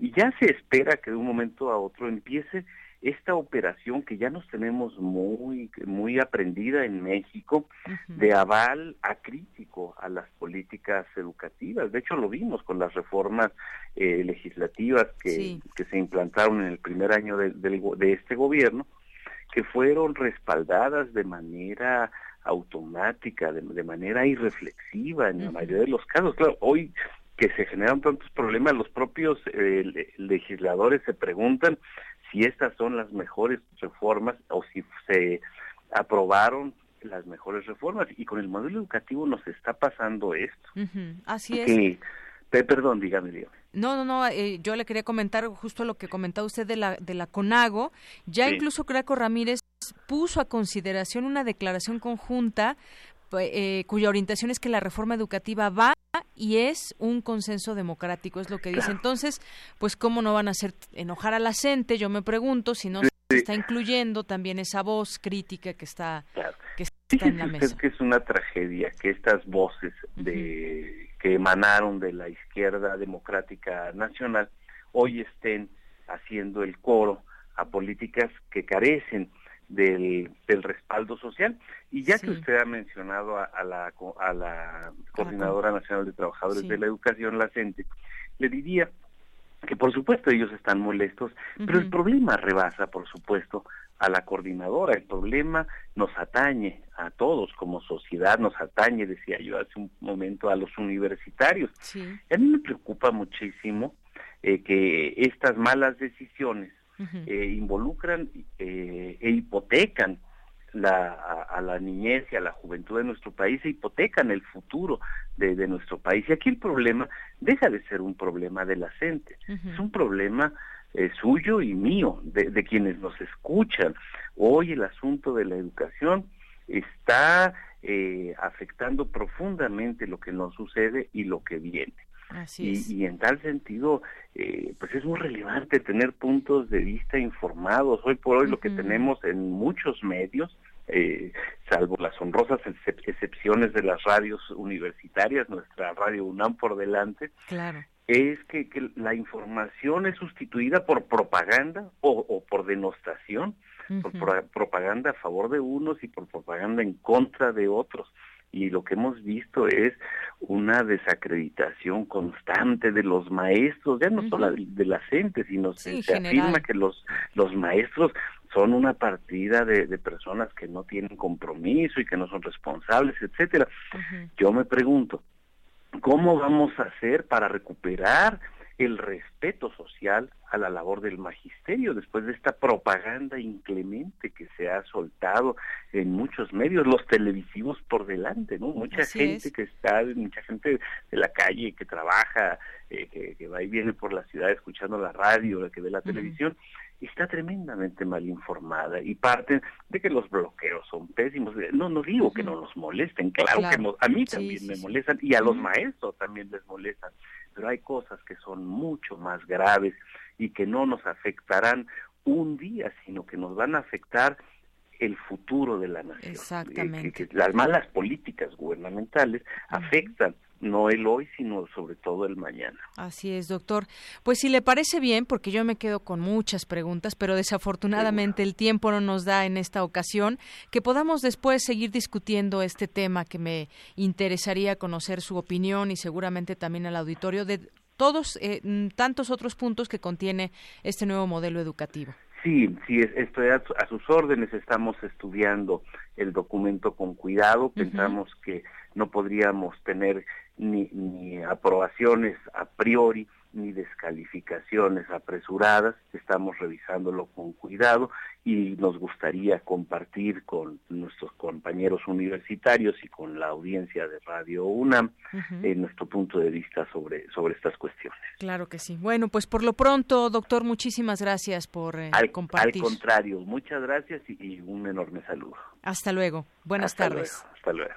Speaker 25: y ya se espera que de un momento a otro empiece esta operación que ya nos tenemos muy muy aprendida en México de aval acrítico a las políticas educativas. De hecho, lo vimos con las reformas eh, legislativas que, que se implantaron en el primer año de, de este gobierno, que fueron respaldadas de manera automática, de, de manera irreflexiva en la mayoría de los casos. Claro, hoy que se generan tantos problemas, los propios eh, legisladores se preguntan si estas son las mejores reformas o si se aprobaron las mejores reformas. Y con el modelo educativo nos está pasando esto.
Speaker 2: Así es.
Speaker 25: perdón, dígame,
Speaker 2: No, no, no, eh, yo le quería comentar justo lo que comentaba usted de la, de la CONAGO. Ya incluso Craco Ramírez puso a consideración una declaración conjunta eh, cuya orientación es que la reforma educativa va y es un consenso democrático, es lo que dice. Entonces, pues cómo no van a hacer enojar a la gente, yo me pregunto si no se está incluyendo también esa voz crítica que está, que está en la mesa.
Speaker 25: que es una tragedia que estas voces de que emanaron de la izquierda democrática nacional hoy estén haciendo el coro a políticas que carecen del, del respaldo social. Y ya que usted ha mencionado a, la, a la Coordinadora Nacional de Trabajadores de la Educación, la CENTE, le diría que por supuesto ellos están molestos, pero el problema rebasa, por supuesto, a la coordinadora. El problema nos atañe a todos como sociedad, nos atañe, decía yo hace un momento, a los universitarios. a mí me preocupa muchísimo eh, que estas malas decisiones eh, involucran eh, e hipotecan la, a, la niñez y a la juventud de nuestro país e hipotecan el futuro de, de nuestro país. Y aquí el problema deja de ser un problema de la gente, es un problema eh, suyo y mío, de, de, quienes nos escuchan. Hoy el asunto de la educación está eh, afectando profundamente lo que nos sucede y lo que viene. y, y, en tal sentido, eh, pues es muy relevante tener puntos de vista informados. Hoy por hoy lo que tenemos en muchos medios, eh, salvo las honrosas excepciones de las radios universitarias, nuestra radio UNAM por delante,
Speaker 2: claro
Speaker 25: es que, que, la información es sustituida por propaganda o, o por denostación, por propaganda a favor de unos y por propaganda en contra de otros. Y lo que hemos visto es una desacreditación constante de los maestros, ya no solo de la gente, sino se, afirma que los, los maestros son una partida de, de, personas que no tienen compromiso y que no son responsables, etcétera. Yo me pregunto, ¿Cómo vamos a hacer para recuperar el respeto social a la labor del magisterio después de esta propaganda inclemente que se ha soltado en muchos medios, los televisivos por delante, ¿no? Mucha gente que está, mucha gente de la calle que trabaja, eh, que, va y viene por la ciudad escuchando la radio, que ve la televisión, está tremendamente mal informada y parte de que los bloqueos son pésimos. No, no digo que no nos molesten, claro, que a mí también me molestan y a los maestros también les molestan, pero hay cosas que son mucho más graves y que no nos afectarán un día, sino que nos van a afectar el futuro de la nación.
Speaker 2: Exactamente.
Speaker 25: las malas políticas gubernamentales afectan no el hoy, sino sobre todo el mañana.
Speaker 2: Así es, doctor. Pues si le parece bien, porque yo me quedo con muchas preguntas, pero desafortunadamente el tiempo no nos da en esta ocasión, que podamos después seguir discutiendo este tema que me interesaría conocer su opinión y seguramente también al auditorio de todos eh, mm, tantos otros puntos que contiene este nuevo modelo educativo.
Speaker 25: Sí, sí, estoy a, sus órdenes. Estamos estudiando el documento con cuidado. Pensamos que no podríamos tener ni, ni aprobaciones a priori ni descalificaciones apresuradas, estamos revisándolo con cuidado y nos gustaría compartir con nuestros compañeros universitarios y con la audiencia de Radio UNAM eh, nuestro punto de vista sobre, sobre estas cuestiones.
Speaker 2: Claro que sí. Bueno, pues por lo pronto, doctor, muchísimas gracias por eh, compartir.
Speaker 25: Al contrario, muchas gracias y, un enorme saludo.
Speaker 2: Hasta luego. Buenas tardes.
Speaker 25: hasta luego.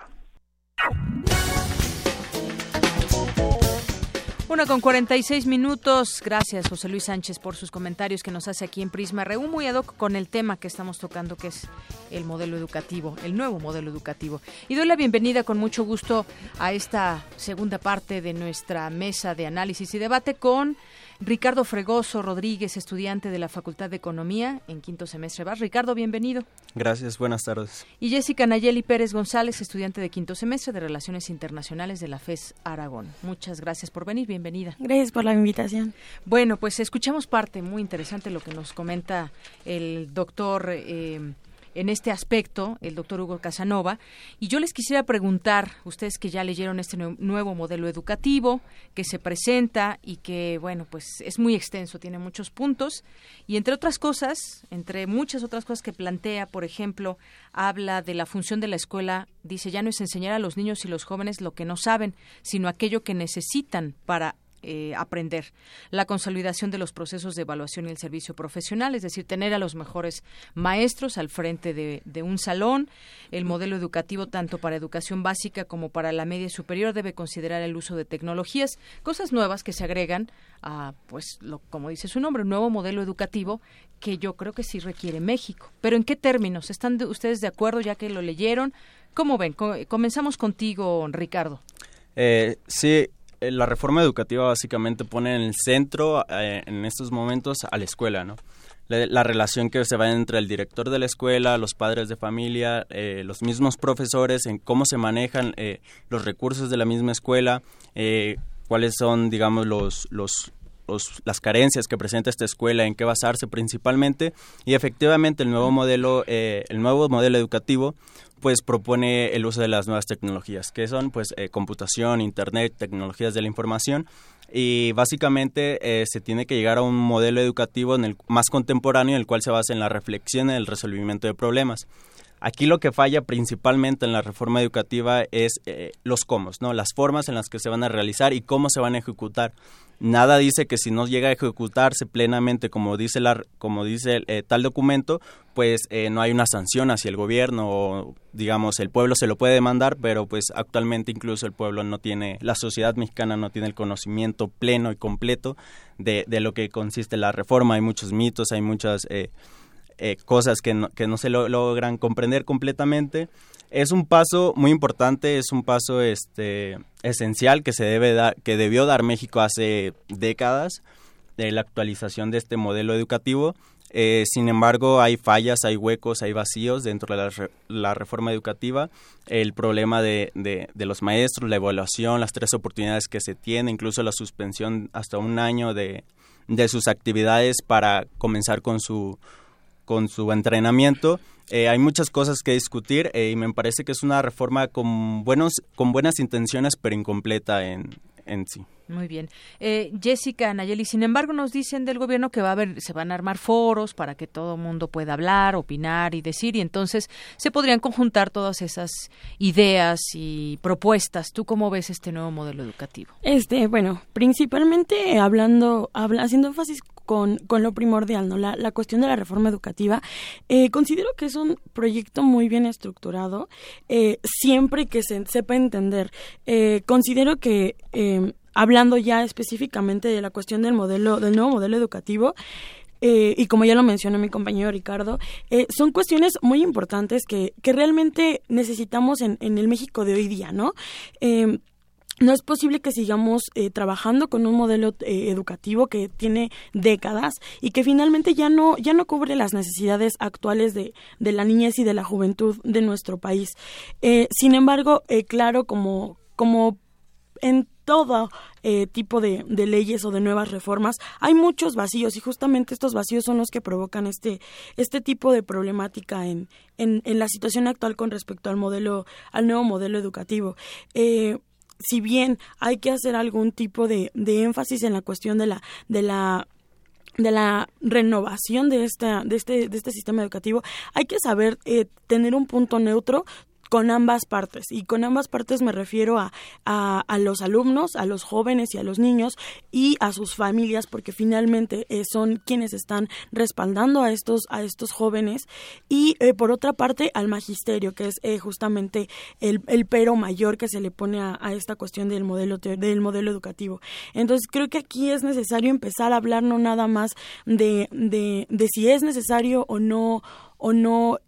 Speaker 2: Una con 46 minutos. Gracias, José Luis Sánchez, por sus comentarios que nos hace aquí en Prisma RU, muy ad hoc con el tema que estamos tocando, que es el modelo educativo, el nuevo modelo educativo. Y doy la bienvenida con mucho gusto a esta segunda parte de nuestra mesa de análisis y debate con Ricardo Fregoso Rodríguez, estudiante de la Facultad de Economía en quinto semestre. ¿Vas? Ricardo, bienvenido.
Speaker 26: Gracias, buenas tardes.
Speaker 2: Y Jessica Nayeli Pérez González, estudiante de quinto semestre de Relaciones Internacionales de la FES Aragón. Muchas gracias por venir, bienvenida.
Speaker 27: Gracias por la invitación.
Speaker 2: Bueno, pues escuchamos parte muy interesante lo que nos comenta el doctor. Eh, en este aspecto, el doctor Hugo Casanova. Y yo les quisiera preguntar, ustedes que ya leyeron este nuevo modelo educativo que se presenta y que, bueno, pues es muy extenso, tiene muchos puntos. Y entre otras cosas, entre muchas otras cosas que plantea, por ejemplo, habla de la función de la escuela, dice, ya no es enseñar a los niños y los jóvenes lo que no saben, sino aquello que necesitan para eh, aprender. La consolidación de los procesos de evaluación y el servicio profesional, es decir, tener a los mejores maestros al frente de, un salón. El modelo educativo, tanto para educación básica como para la media superior, debe considerar el uso de tecnologías, cosas nuevas que se agregan a, pues, lo, como dice su nombre, un nuevo modelo educativo que yo creo que sí requiere México. Pero ¿en qué términos? ¿Están ustedes de acuerdo ya que lo leyeron? ¿Cómo ven? comenzamos contigo, Ricardo.
Speaker 26: Eh, sí, la reforma educativa básicamente pone en el centro eh, en estos momentos a la escuela, ¿no? La, relación que se va entre el director de la escuela, los padres de familia, eh, los mismos profesores, en cómo se manejan los recursos de la misma escuela, cuáles son, digamos, los, los, las carencias que presenta esta escuela, en qué basarse principalmente, y efectivamente el nuevo modelo, el nuevo modelo educativo pues propone el uso de las nuevas tecnologías, que son pues eh, computación, internet, tecnologías de la información y básicamente eh, se tiene que llegar a un modelo educativo en el más contemporáneo en el cual se basa en la reflexión y el resolvimiento de problemas. Aquí lo que falla principalmente en la reforma educativa es eh, los cómo, ¿no? Las formas en las que se van a realizar y cómo se van a ejecutar. Nada dice que si no llega a ejecutarse plenamente como dice la como dice eh, tal documento, pues eh, no hay una sanción hacia el gobierno o digamos el pueblo se lo puede demandar, pero pues actualmente incluso el pueblo no tiene la sociedad mexicana no tiene el conocimiento pleno y completo de, de lo que consiste la reforma. Hay muchos mitos, hay muchas eh, cosas que no, que no se logran comprender completamente. Es un paso muy importante, es un paso este, esencial que se debe dar, que debió dar México hace décadas de la actualización de este modelo educativo. Eh, sin embargo, hay fallas, hay huecos, hay vacíos dentro de la, la reforma educativa. El problema de, de, de, los maestros, la evaluación, las tres oportunidades que se tiene, incluso la suspensión hasta un año de, de sus actividades para comenzar con su con su entrenamiento. Eh, hay muchas cosas que discutir eh, y me parece que es una reforma con, buenos, con buenas intenciones pero incompleta en, en sí.
Speaker 2: Muy bien. Eh, Jessica Nayeli, sin embargo, nos dicen del gobierno que va a haber, se van a armar foros para que todo el mundo pueda hablar, opinar y decir, y entonces se podrían conjuntar todas esas ideas y propuestas. ¿Tú cómo ves este nuevo modelo educativo?
Speaker 27: Este, bueno, principalmente hablando, habla, haciendo énfasis con, con lo primordial, ¿no? La, la cuestión de la reforma educativa. Eh, considero que es un proyecto muy bien estructurado, eh, siempre que se sepa entender. Eh, considero que, eh, hablando ya específicamente de la cuestión del modelo, del nuevo modelo educativo, y como ya lo mencionó mi compañero Ricardo, son cuestiones muy importantes que, que realmente necesitamos en, en el México de hoy día, ¿no? Eh, no es posible que sigamos eh, trabajando con un modelo eh, educativo que tiene décadas y que finalmente ya no ya no cubre las necesidades actuales de, de la niñez y de la juventud de nuestro país. Eh, sin embargo, eh, claro, como como en todo eh, tipo de, leyes o de nuevas reformas hay muchos vacíos y justamente estos vacíos son los que provocan este este tipo de problemática en, en, en la situación actual con respecto al modelo al nuevo modelo educativo si bien hay que hacer algún tipo de, de énfasis en la cuestión de la de la de la renovación de esta de este de este sistema educativo hay que saber eh, tener un punto neutro con ambas partes. Y con ambas partes me refiero a, a, los alumnos, a los jóvenes y a los niños y a sus familias, porque finalmente eh, son quienes están respaldando a estos, a estos jóvenes. Y eh, por otra parte, al magisterio, que es eh, justamente el, el, pero mayor que se le pone a, a esta cuestión del modelo, del modelo educativo. Entonces, creo que aquí es necesario empezar a hablar no nada más de, de, de si es necesario o no o no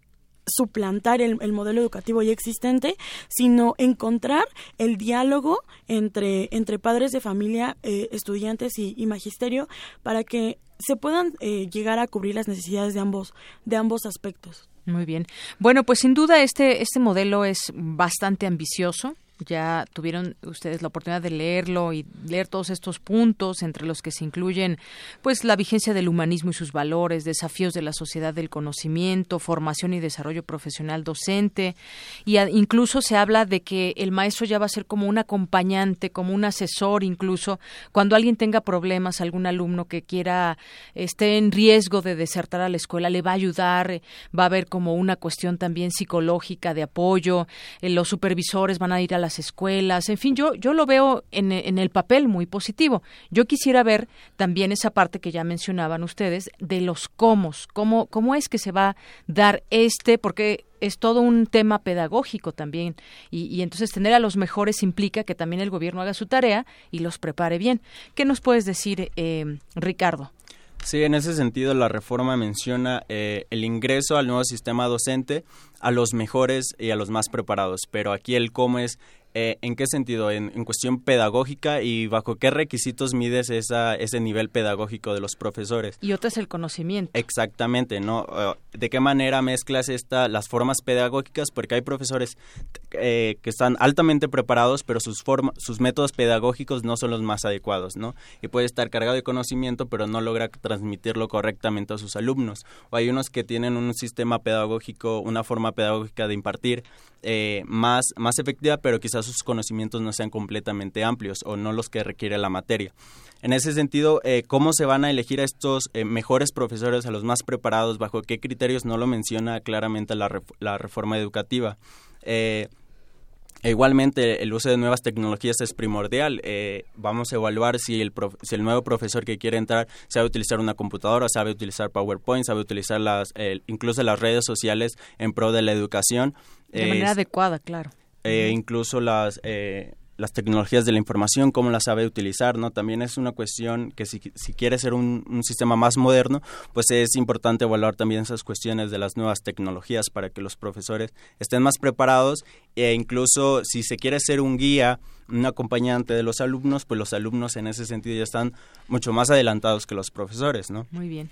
Speaker 27: suplantar el, el, modelo educativo ya existente, sino encontrar el diálogo entre, entre padres de familia, eh, estudiantes y, magisterio para que se puedan eh, llegar a cubrir las necesidades de ambos, de ambos aspectos.
Speaker 2: Muy bien. Bueno, pues sin duda este, este modelo es bastante ambicioso ya tuvieron ustedes la oportunidad de leerlo y leer todos estos puntos entre los que se incluyen pues la vigencia del humanismo y sus valores, desafíos de la sociedad del conocimiento, formación y desarrollo profesional docente. Y incluso se habla de que el maestro ya va a ser como un acompañante, como un asesor incluso cuando alguien tenga problemas, algún alumno que quiera esté en riesgo de desertar a la escuela le va a ayudar, va a haber como una cuestión también psicológica de apoyo, eh, los supervisores van a ir a las escuelas, en fin, yo, yo lo veo en, en, el papel muy positivo. Yo quisiera ver también esa parte que ya mencionaban ustedes de los cómo, cómo, cómo es que se va a dar este, porque es todo un tema pedagógico también y, y, entonces tener a los mejores implica que también el gobierno haga su tarea y los prepare bien. ¿Qué nos puedes decir, eh, Ricardo?
Speaker 26: Sí, en ese sentido la reforma menciona eh, el ingreso al nuevo sistema docente a los mejores y a los más preparados, pero aquí el cómo es eh, ¿En qué sentido? En, en, cuestión pedagógica y bajo qué requisitos mides esa, ese nivel pedagógico de los profesores.
Speaker 2: Y otro es el conocimiento.
Speaker 26: Exactamente, ¿no? Uh, ¿De qué manera mezclas esta, las formas pedagógicas? Porque hay profesores eh, que están altamente preparados, pero sus, forma, sus métodos pedagógicos no son los más adecuados, ¿no? Y puede estar cargado de conocimiento, pero no logra transmitirlo correctamente a sus alumnos. O hay unos que tienen un sistema pedagógico, una forma pedagógica de impartir eh, más, más efectiva, pero quizás sus conocimientos no sean completamente amplios o no los que requiere la materia. En ese sentido, eh, ¿cómo se van a elegir a estos eh, mejores profesores, a los más preparados? ¿Bajo qué criterios? No lo menciona claramente la, la reforma educativa. Eh, igualmente, el uso de nuevas tecnologías es primordial. vamos a evaluar si el, si el nuevo profesor que quiere entrar sabe utilizar una computadora, sabe utilizar PowerPoint, sabe utilizar las, incluso las redes sociales en pro de la educación.
Speaker 2: De manera adecuada, claro.
Speaker 26: incluso las las tecnologías de la información, cómo las sabe utilizar, ¿no? También es una cuestión que si, si quiere ser un, sistema más moderno, pues es importante evaluar también esas cuestiones de las nuevas tecnologías para que los profesores estén más preparados e incluso si se quiere ser un guía, un acompañante de los alumnos, pues los alumnos en ese sentido ya están mucho más adelantados que los profesores, ¿no?
Speaker 2: Muy bien.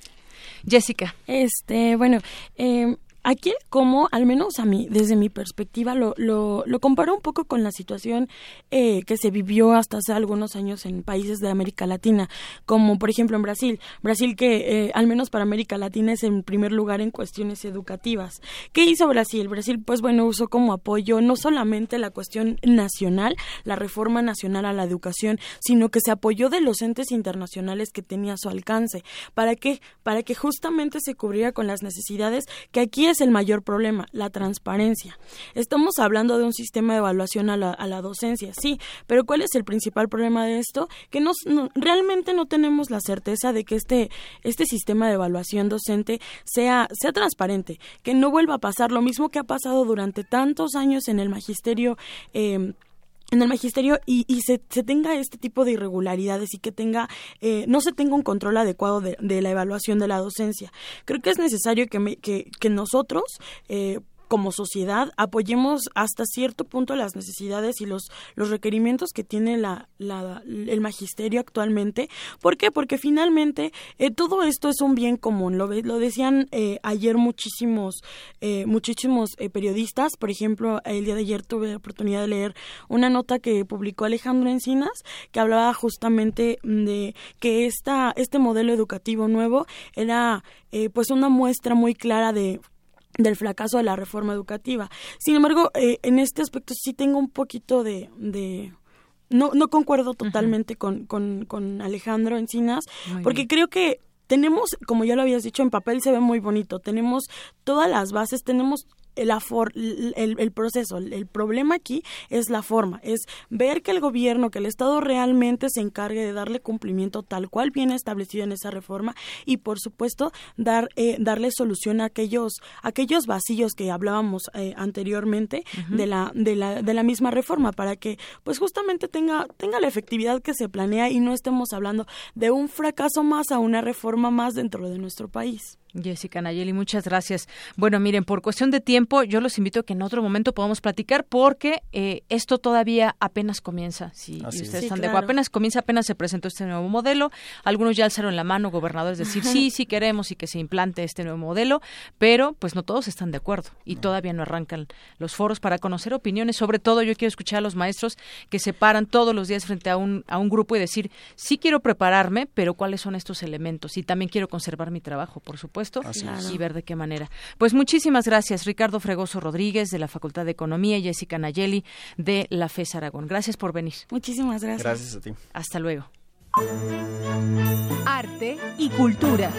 Speaker 2: Jessica.
Speaker 27: Este, bueno, eh, Aquí, como al menos a mí, desde mi perspectiva, lo, lo, lo comparo un poco con la situación eh, que se vivió hasta hace algunos años en países de América Latina, como por ejemplo en Brasil. Brasil que, eh, al menos para América Latina, es en primer lugar en cuestiones educativas. ¿Qué hizo Brasil? Brasil, pues bueno, usó como apoyo no solamente la cuestión nacional, la reforma nacional a la educación, sino que se apoyó de los entes internacionales que tenía a su alcance. ¿Para qué? Para que justamente se cubriera con las necesidades que aquí es el mayor problema? La transparencia. Estamos hablando de un sistema de evaluación a la, docencia, sí, pero ¿cuál es el principal problema de esto? Que no, realmente no tenemos la certeza de que este, este sistema de evaluación docente sea, sea transparente, que no vuelva a pasar lo mismo que ha pasado durante tantos años en el magisterio. Eh, en el magisterio y, y se, se, tenga este tipo de irregularidades y que tenga eh, no se tenga un control adecuado de, de, la evaluación de la docencia. Creo que es necesario que, que, que nosotros eh, como sociedad apoyemos hasta cierto punto las necesidades y los, los requerimientos que tiene la, el magisterio actualmente. ¿Por qué? Porque finalmente eh, todo esto es un bien común. Lo, lo decían eh, ayer muchísimos, eh, muchísimos periodistas. Por ejemplo, el día de ayer tuve la oportunidad de leer una nota que publicó Alejandro Encinas que hablaba justamente de que esta, este modelo educativo nuevo era pues una muestra muy clara de del fracaso de la reforma educativa. Sin embargo, eh, en este aspecto sí tengo un poquito de... de no, no concuerdo totalmente con, con, con, Alejandro Encinas, porque creo que tenemos, como ya lo habías dicho, en papel se ve muy bonito, tenemos todas las bases, tenemos el, el, proceso, el, problema aquí es la forma, es ver que el gobierno, que el Estado realmente se encargue de darle cumplimiento tal cual viene establecido en esa reforma y por supuesto dar eh, darle solución a aquellos aquellos vacíos que hablábamos eh, anteriormente de la de la de la misma reforma para que pues justamente tenga tenga la efectividad que se planea y no estemos hablando de un fracaso más a una reforma más dentro de nuestro país.
Speaker 2: Jessica Nayeli, muchas gracias. Bueno, miren, por cuestión de tiempo, yo los invito a que en otro momento podamos platicar porque eh, esto todavía apenas comienza. Si ustedes están de acuerdo, apenas comienza, apenas se presentó este nuevo modelo. Algunos ya alzaron la mano, gobernadores, decir sí, sí queremos y que se implante este nuevo modelo, pero pues no todos están de acuerdo y todavía no arrancan los foros para conocer opiniones. Sobre todo, yo quiero escuchar a los maestros que se paran todos los días frente a un, a un grupo y decir sí quiero prepararme, pero cuáles son estos elementos y también quiero conservar mi trabajo, por supuesto y ver de qué manera. Pues muchísimas gracias, Ricardo Fregoso Rodríguez de la Facultad de Economía y Jessica Nayeli de la FES Aragón. Gracias por venir.
Speaker 27: Muchísimas gracias.
Speaker 26: Gracias a ti.
Speaker 2: Hasta luego.
Speaker 21: Arte y cultura.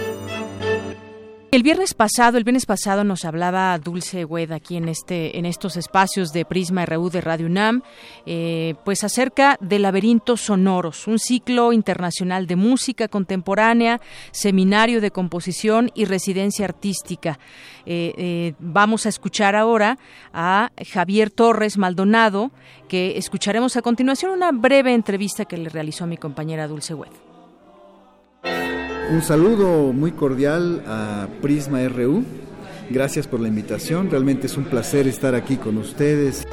Speaker 2: El viernes pasado, el viernes pasado nos hablaba Dulce Wed aquí en este, en estos espacios de Prisma RU de Radio UNAM, eh, pues acerca de Laberintos Sonoros, un ciclo internacional de música contemporánea, seminario de composición y residencia artística. Eh, eh, vamos a escuchar ahora a Javier Torres Maldonado, que escucharemos a continuación una breve entrevista que le realizó mi compañera Dulce Wed.
Speaker 28: Un saludo muy cordial a Prisma RU. Gracias por la invitación. Realmente es un placer estar aquí con ustedes.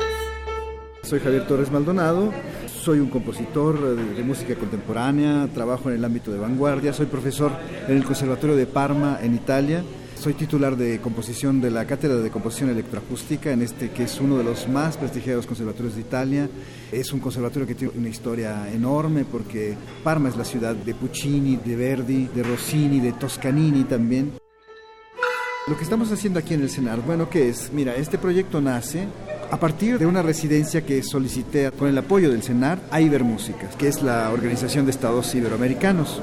Speaker 28: Soy Javier Torres Maldonado. Soy un compositor de, música contemporánea. Trabajo en el ámbito de vanguardia. Soy profesor en el Conservatorio de Parma, en Italia soy titular de composición de la Cátedra de Composición Electroacústica, en este que es uno de los más prestigiados conservatorios de Italia. Es un conservatorio que tiene una historia enorme porque Parma es la ciudad de Puccini, de Verdi, de Rossini, de Toscanini también. Lo que estamos haciendo aquí en el CENAR, bueno, ¿qué es? Mira, este proyecto nace a partir de una residencia que solicité con el apoyo del CENAR a Ibermúsicas, que es la Organización de Estados Iberoamericanos.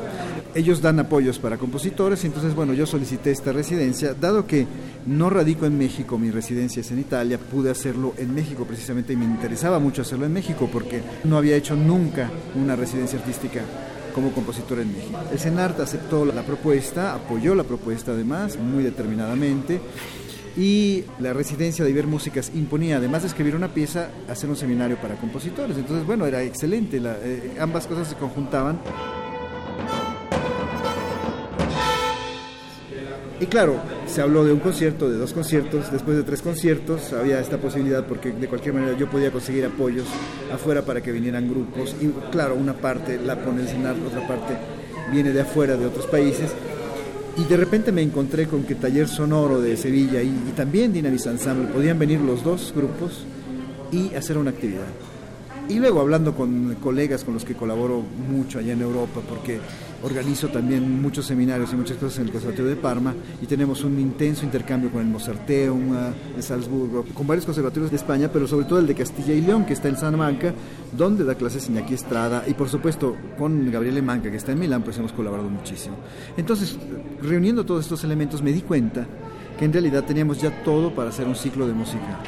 Speaker 28: Ellos dan apoyos para compositores, entonces bueno, yo solicité esta residencia, dado que no radico en México, mi residencia es en Italia, pude hacerlo en México precisamente y me interesaba mucho hacerlo en México porque no había hecho nunca una residencia artística como compositor en México. El CENART aceptó la propuesta, apoyó la propuesta además, muy determinadamente y la residencia de Iber Músicas imponía, además de escribir una pieza, hacer un seminario para compositores. Entonces, bueno, era excelente, eh, ambas cosas se conjuntaban. Y claro, se habló de un concierto, de dos conciertos, después de tres conciertos había esta posibilidad porque de cualquier manera yo podía conseguir apoyos afuera para que vinieran grupos y claro, una parte la pone el CENAR, otra parte viene de afuera, de otros países y de repente me encontré con que Taller Sonoro de Sevilla y, también Dinamis Ensemble podían venir los dos grupos y hacer una actividad. Y luego hablando con colegas con los que colaboro mucho allá en Europa, porque organizo también muchos seminarios y muchas cosas en el Conservatorio de Parma, y tenemos un intenso intercambio con el Mozarteum de Salzburgo, con varios conservatorios de España, pero sobre todo el de Castilla y León, que está en Salamanca, donde da clases Iñaki Estrada, y por supuesto con Gabriele Manca, que está en Milán, pues hemos colaborado muchísimo. Entonces, reuniendo todos estos elementos, me di cuenta que en realidad teníamos ya todo para hacer un ciclo de música.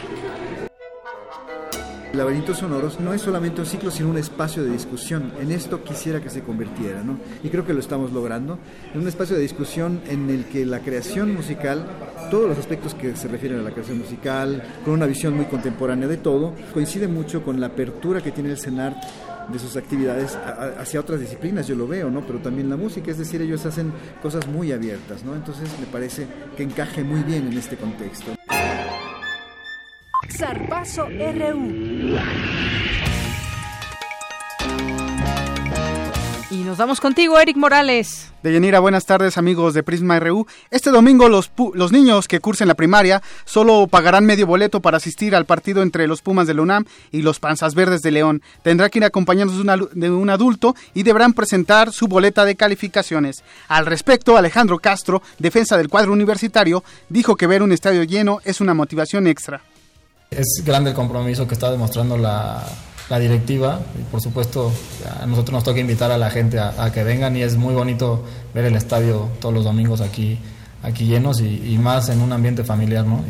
Speaker 28: Laberintos Sonoros no es solamente un ciclo, sino un espacio de discusión. En esto quisiera que se convirtiera, ¿no? Y creo que lo estamos logrando. En un espacio de discusión en el que la creación musical, todos los aspectos que se refieren a la creación musical, con una visión muy contemporánea de todo, coincide mucho con la apertura que tiene el CENAR de sus actividades hacia otras disciplinas, yo lo veo, ¿no? Pero también la música, es decir, ellos hacen cosas muy abiertas, ¿no? Entonces me parece que encaje muy bien en este contexto.
Speaker 2: Zarpazo RU. Y nos vamos contigo, Eric Morales.
Speaker 29: Deyanira, buenas tardes amigos de Prisma RU. Este domingo los, los niños que cursen la primaria solo pagarán medio boleto para asistir al partido entre los Pumas de la UNAM y los Panzas Verdes de León. Tendrá que ir acompañados de, de un adulto y deberán presentar su boleta de calificaciones. Al respecto, Alejandro Castro, defensa del cuadro universitario, dijo que ver un estadio lleno es una motivación extra.
Speaker 30: Es grande el compromiso que está demostrando la, directiva y por supuesto a nosotros nos toca invitar a la gente a, que vengan y es muy bonito ver el estadio todos los domingos aquí, aquí llenos y, y más en un ambiente familiar, ¿no?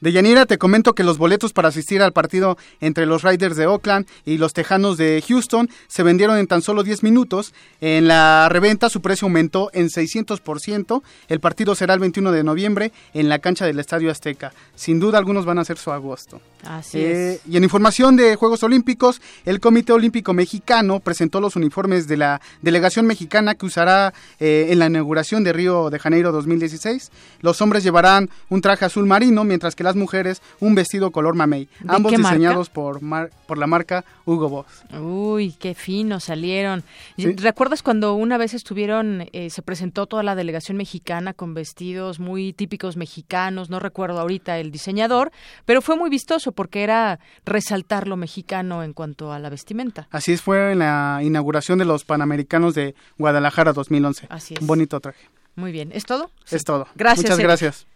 Speaker 29: De Yanira te comento que los boletos para asistir al partido entre los Riders de Oakland y los Tejanos de Houston se vendieron en tan solo 10 minutos. En la reventa su precio aumentó en 600%. El partido será el 21 de noviembre en la cancha del Estadio Azteca. Sin duda algunos van a ser su agosto.
Speaker 2: Así eh, es.
Speaker 29: Y en información de Juegos Olímpicos, el Comité Olímpico Mexicano presentó los uniformes de la delegación mexicana que usará eh, en la inauguración de Río de Janeiro 2016. Los hombres llevarán un traje azul marino, mientras que las mujeres un vestido color mamey, ambos diseñados por, por la marca Hugo Boss.
Speaker 2: Uy, qué fino salieron. ¿Recuerdas cuando una vez estuvieron, eh, se presentó toda la delegación mexicana con vestidos muy típicos mexicanos? No recuerdo ahorita el diseñador, pero fue muy vistoso porque era resaltar lo mexicano en cuanto a la vestimenta.
Speaker 29: Así es, fue en la inauguración de los Panamericanos de Guadalajara 2011.
Speaker 2: Así es.
Speaker 29: Un bonito traje.
Speaker 2: Muy bien, ¿es todo?
Speaker 29: Es todo.
Speaker 2: Gracias.
Speaker 29: Muchas gracias.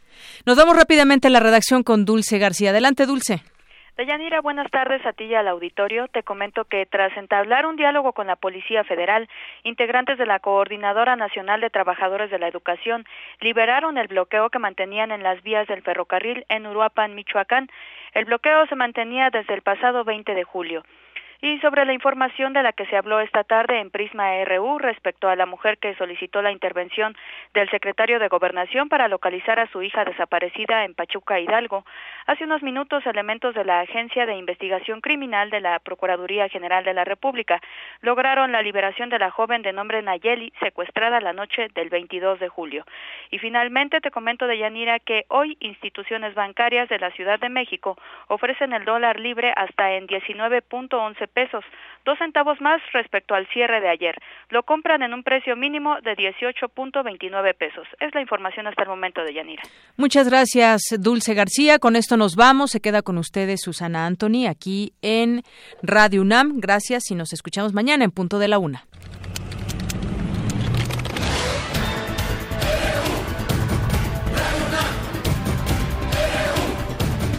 Speaker 2: Nos vamos rápidamente a la redacción con Dulce García. Adelante, Dulce.
Speaker 31: Deyanira, buenas tardes a ti y al auditorio. Te comento que tras entablar un diálogo con la Policía Federal, integrantes de la Coordinadora Nacional de Trabajadores de la Educación liberaron el bloqueo que mantenían en las vías del ferrocarril en Uruapan, Michoacán. El bloqueo se mantenía desde el pasado 20 de julio. Y sobre la información de la que se habló esta tarde en Prisma RU respecto a la mujer que solicitó la intervención del secretario de Gobernación para localizar a su hija desaparecida en Pachuca, Hidalgo, hace unos minutos elementos de la Agencia de Investigación Criminal de la Procuraduría General de la República lograron la liberación de la joven de nombre Nayeli secuestrada la noche del 22 de julio. Y finalmente te comento de Yanira que hoy instituciones bancarias de la Ciudad de México ofrecen el dólar libre hasta en 19.11 pesos, dos centavos más respecto al cierre de ayer. Lo compran en un precio mínimo de 18.29 pesos. Es la información hasta el momento de Yanira.
Speaker 2: Muchas gracias, Dulce García. Con esto nos vamos. Se queda con ustedes Susana Anthony aquí en Radio UNAM. Gracias y nos escuchamos mañana en punto de la una.